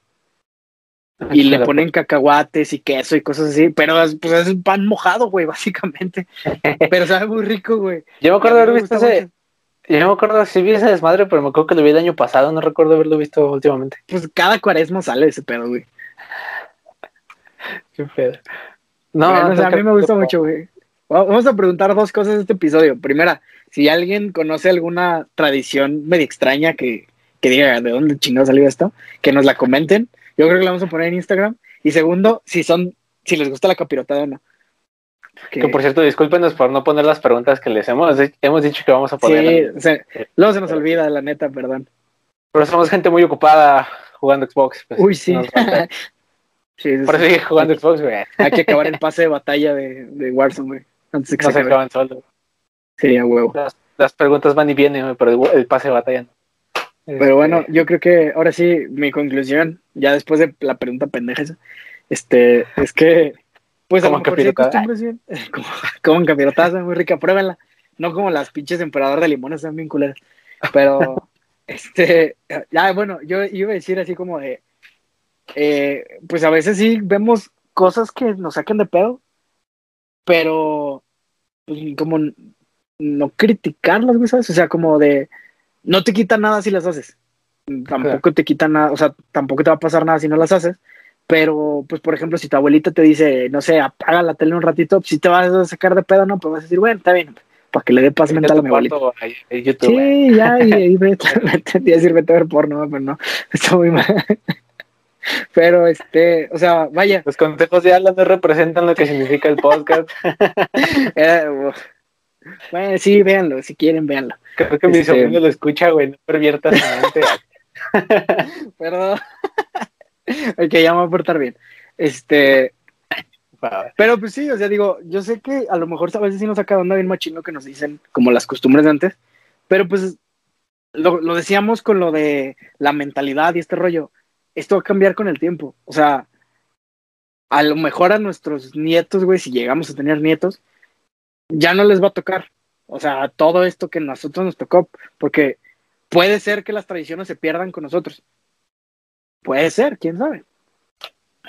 Y le ponen cacahuates y queso y cosas así, pero es, pues es un pan mojado, güey, <laughs> básicamente. Pero sabe muy rico, güey. Yo me acuerdo de haber visto ese. Yo me acuerdo si vi ese desmadre, pero me acuerdo que lo vi el año pasado, no recuerdo haberlo visto últimamente. Pues cada cuaresma sale ese pedo, güey. Qué pedo. No, Bueno, o sea, a mí me gusta mucho, güey. Va- Vamos a preguntar dos cosas de este episodio. Primera, si alguien conoce alguna tradición medio extraña que, que diga de dónde chingado salió esto, que nos la comenten. Yo creo que la vamos a poner en Instagram. Y segundo, si son, si les gusta la capirotada o no. Que- Que por cierto, discúlpenos por no poner las preguntas que les hemos, hemos dicho que vamos a poner. sí, sea, luego se nos olvida, la neta, perdón. Pero somos gente muy ocupada jugando Xbox. pues, Uy, sí. <laughs> Sí, sí, Por eso sí. jugando Xbox, güey. Hay que acabar el <laughs> pase de batalla de, de Warzone, güey. Antes de que No se se acabe. acaban solo. Sería huevo. Las, las preguntas van y vienen, güey, pero el, el pase de batalla no. Pero bueno, Este, yo creo que ahora sí, mi conclusión, ya después de la pregunta pendeja esa, este, es que, pues Como sí capirotada. bien, <laughs> como, como en capirotada, sabe muy rica, pruébenla, no como las pinches emperador de limones, están bien culeras, pero, <laughs> este, ya, bueno, yo iba a decir así como de, eh, pues a veces sí vemos cosas que nos saquen de pedo, pero pues, como no criticarlas, güey, ¿sabes? O sea, como de, no te quita nada si las haces. Tampoco te quita nada, o sea, tampoco te va a pasar nada si no las haces. Pero, pues, por ejemplo, si tu abuelita te dice, no sé, apaga la tele un ratito, si te vas a sacar de pedo, no, pues vas a decir, bueno, está bien, para que le dé paz mental a mi abuelita. sí, ya, y ahí <laughs> vete, <laughs> a decir, vete a ver porno, pero no, <laughs> está muy mal. Pero, este, o sea, vaya. Los consejos de Alan no representan lo que significa el podcast. Eh, bueno, sí, véanlo, si quieren, véanlo. Creo que mi este, sobrino lo escucha, güey, no pervierta su mente. Perdón. <laughs> ok, ya me voy a portar bien. Este. Pero pues sí, o sea, digo, yo sé que a lo mejor a veces sí nos saca onda bien machino que nos dicen como las costumbres de antes, pero pues lo, lo decíamos con lo de la mentalidad y este rollo. Esto va a cambiar con el tiempo. O sea, a lo mejor a nuestros nietos, güey, si llegamos a tener nietos, ya no les va a tocar. O sea, todo esto que a nosotros nos tocó, porque puede ser que las tradiciones se pierdan con nosotros. Puede ser, quién sabe.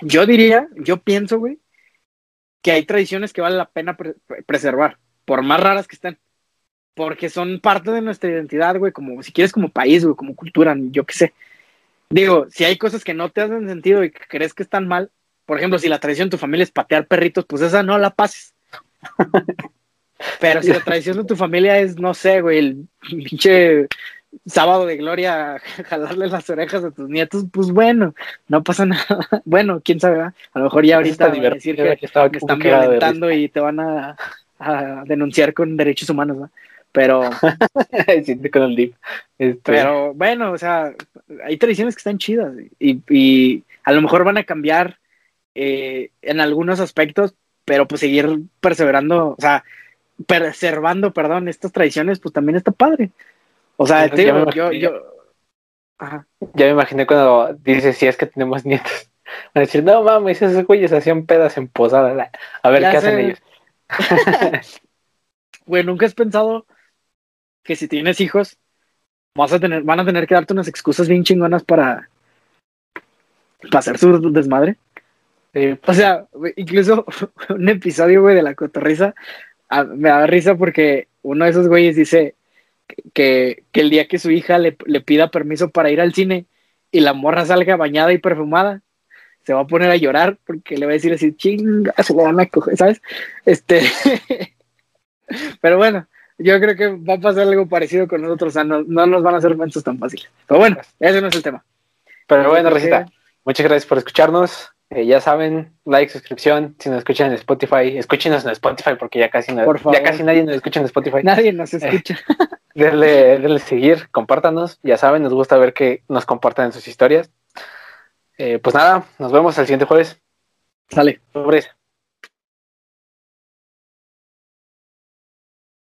Yo diría, yo pienso, güey, que hay tradiciones que vale la pena preservar, por más raras que estén. Porque son parte de nuestra identidad, güey, como si quieres como país, güey, como cultura, yo qué sé. Digo, si hay cosas que no te hacen sentido y que crees que están mal, por ejemplo, si la tradición de tu familia es patear perritos, pues esa no la pases. <laughs> Pero si la tradición de tu familia es, no sé, güey, el pinche sábado de gloria, <laughs> jalarle las orejas a tus nietos, pues bueno, no pasa nada. <laughs> Bueno, quién sabe, a lo mejor ya ahorita van a decir que, están violentando y te van a, denunciar con derechos humanos, ¿no? Pero, <laughs> este. pero bueno, o sea, hay tradiciones que están chidas y, y a lo mejor van a cambiar eh, en algunos aspectos, pero pues seguir perseverando, o sea, preservando, perdón, estas tradiciones, pues también está padre. O sea, yo, yo, Ajá. Ya me imaginé cuando dices, si es que tenemos <laughs> nietos. a decir, no mames, esos güeyes hacían pedas en posada. A ver qué hacen ellos. <laughs> Güey, ¿nunca has pensado que si tienes hijos, vas a tener, van a tener que darte unas excusas bien chingonas para, para hacer su desmadre? o sea, incluso <laughs> un episodio, güey, de la cotorriza, me da risa porque uno de esos güeyes dice, que, el día que su hija le, pida permiso para ir al cine y la morra salga bañada y perfumada, se va a poner a llorar porque le va a decir así, chinga, se le van a coger, ¿sabes? Este, <laughs> pero bueno, yo creo que va a pasar algo parecido con nosotros, o sea, no, nos van a hacer momentos tan fáciles. Pero bueno, ese no es el tema. Pero bueno, Recita, muchas gracias por escucharnos. Eh, ya saben, like, suscripción. Si nos escuchan en Spotify, escúchenos en Spotify porque ya casi, ya casi nadie nos escucha en Spotify. Nadie nos <laughs> escucha. <laughs> denle, seguir, compártanos. Ya saben, nos gusta ver que nos compartan en sus historias. Eh, pues nada, nos vemos el siguiente jueves. Sale. Pobres.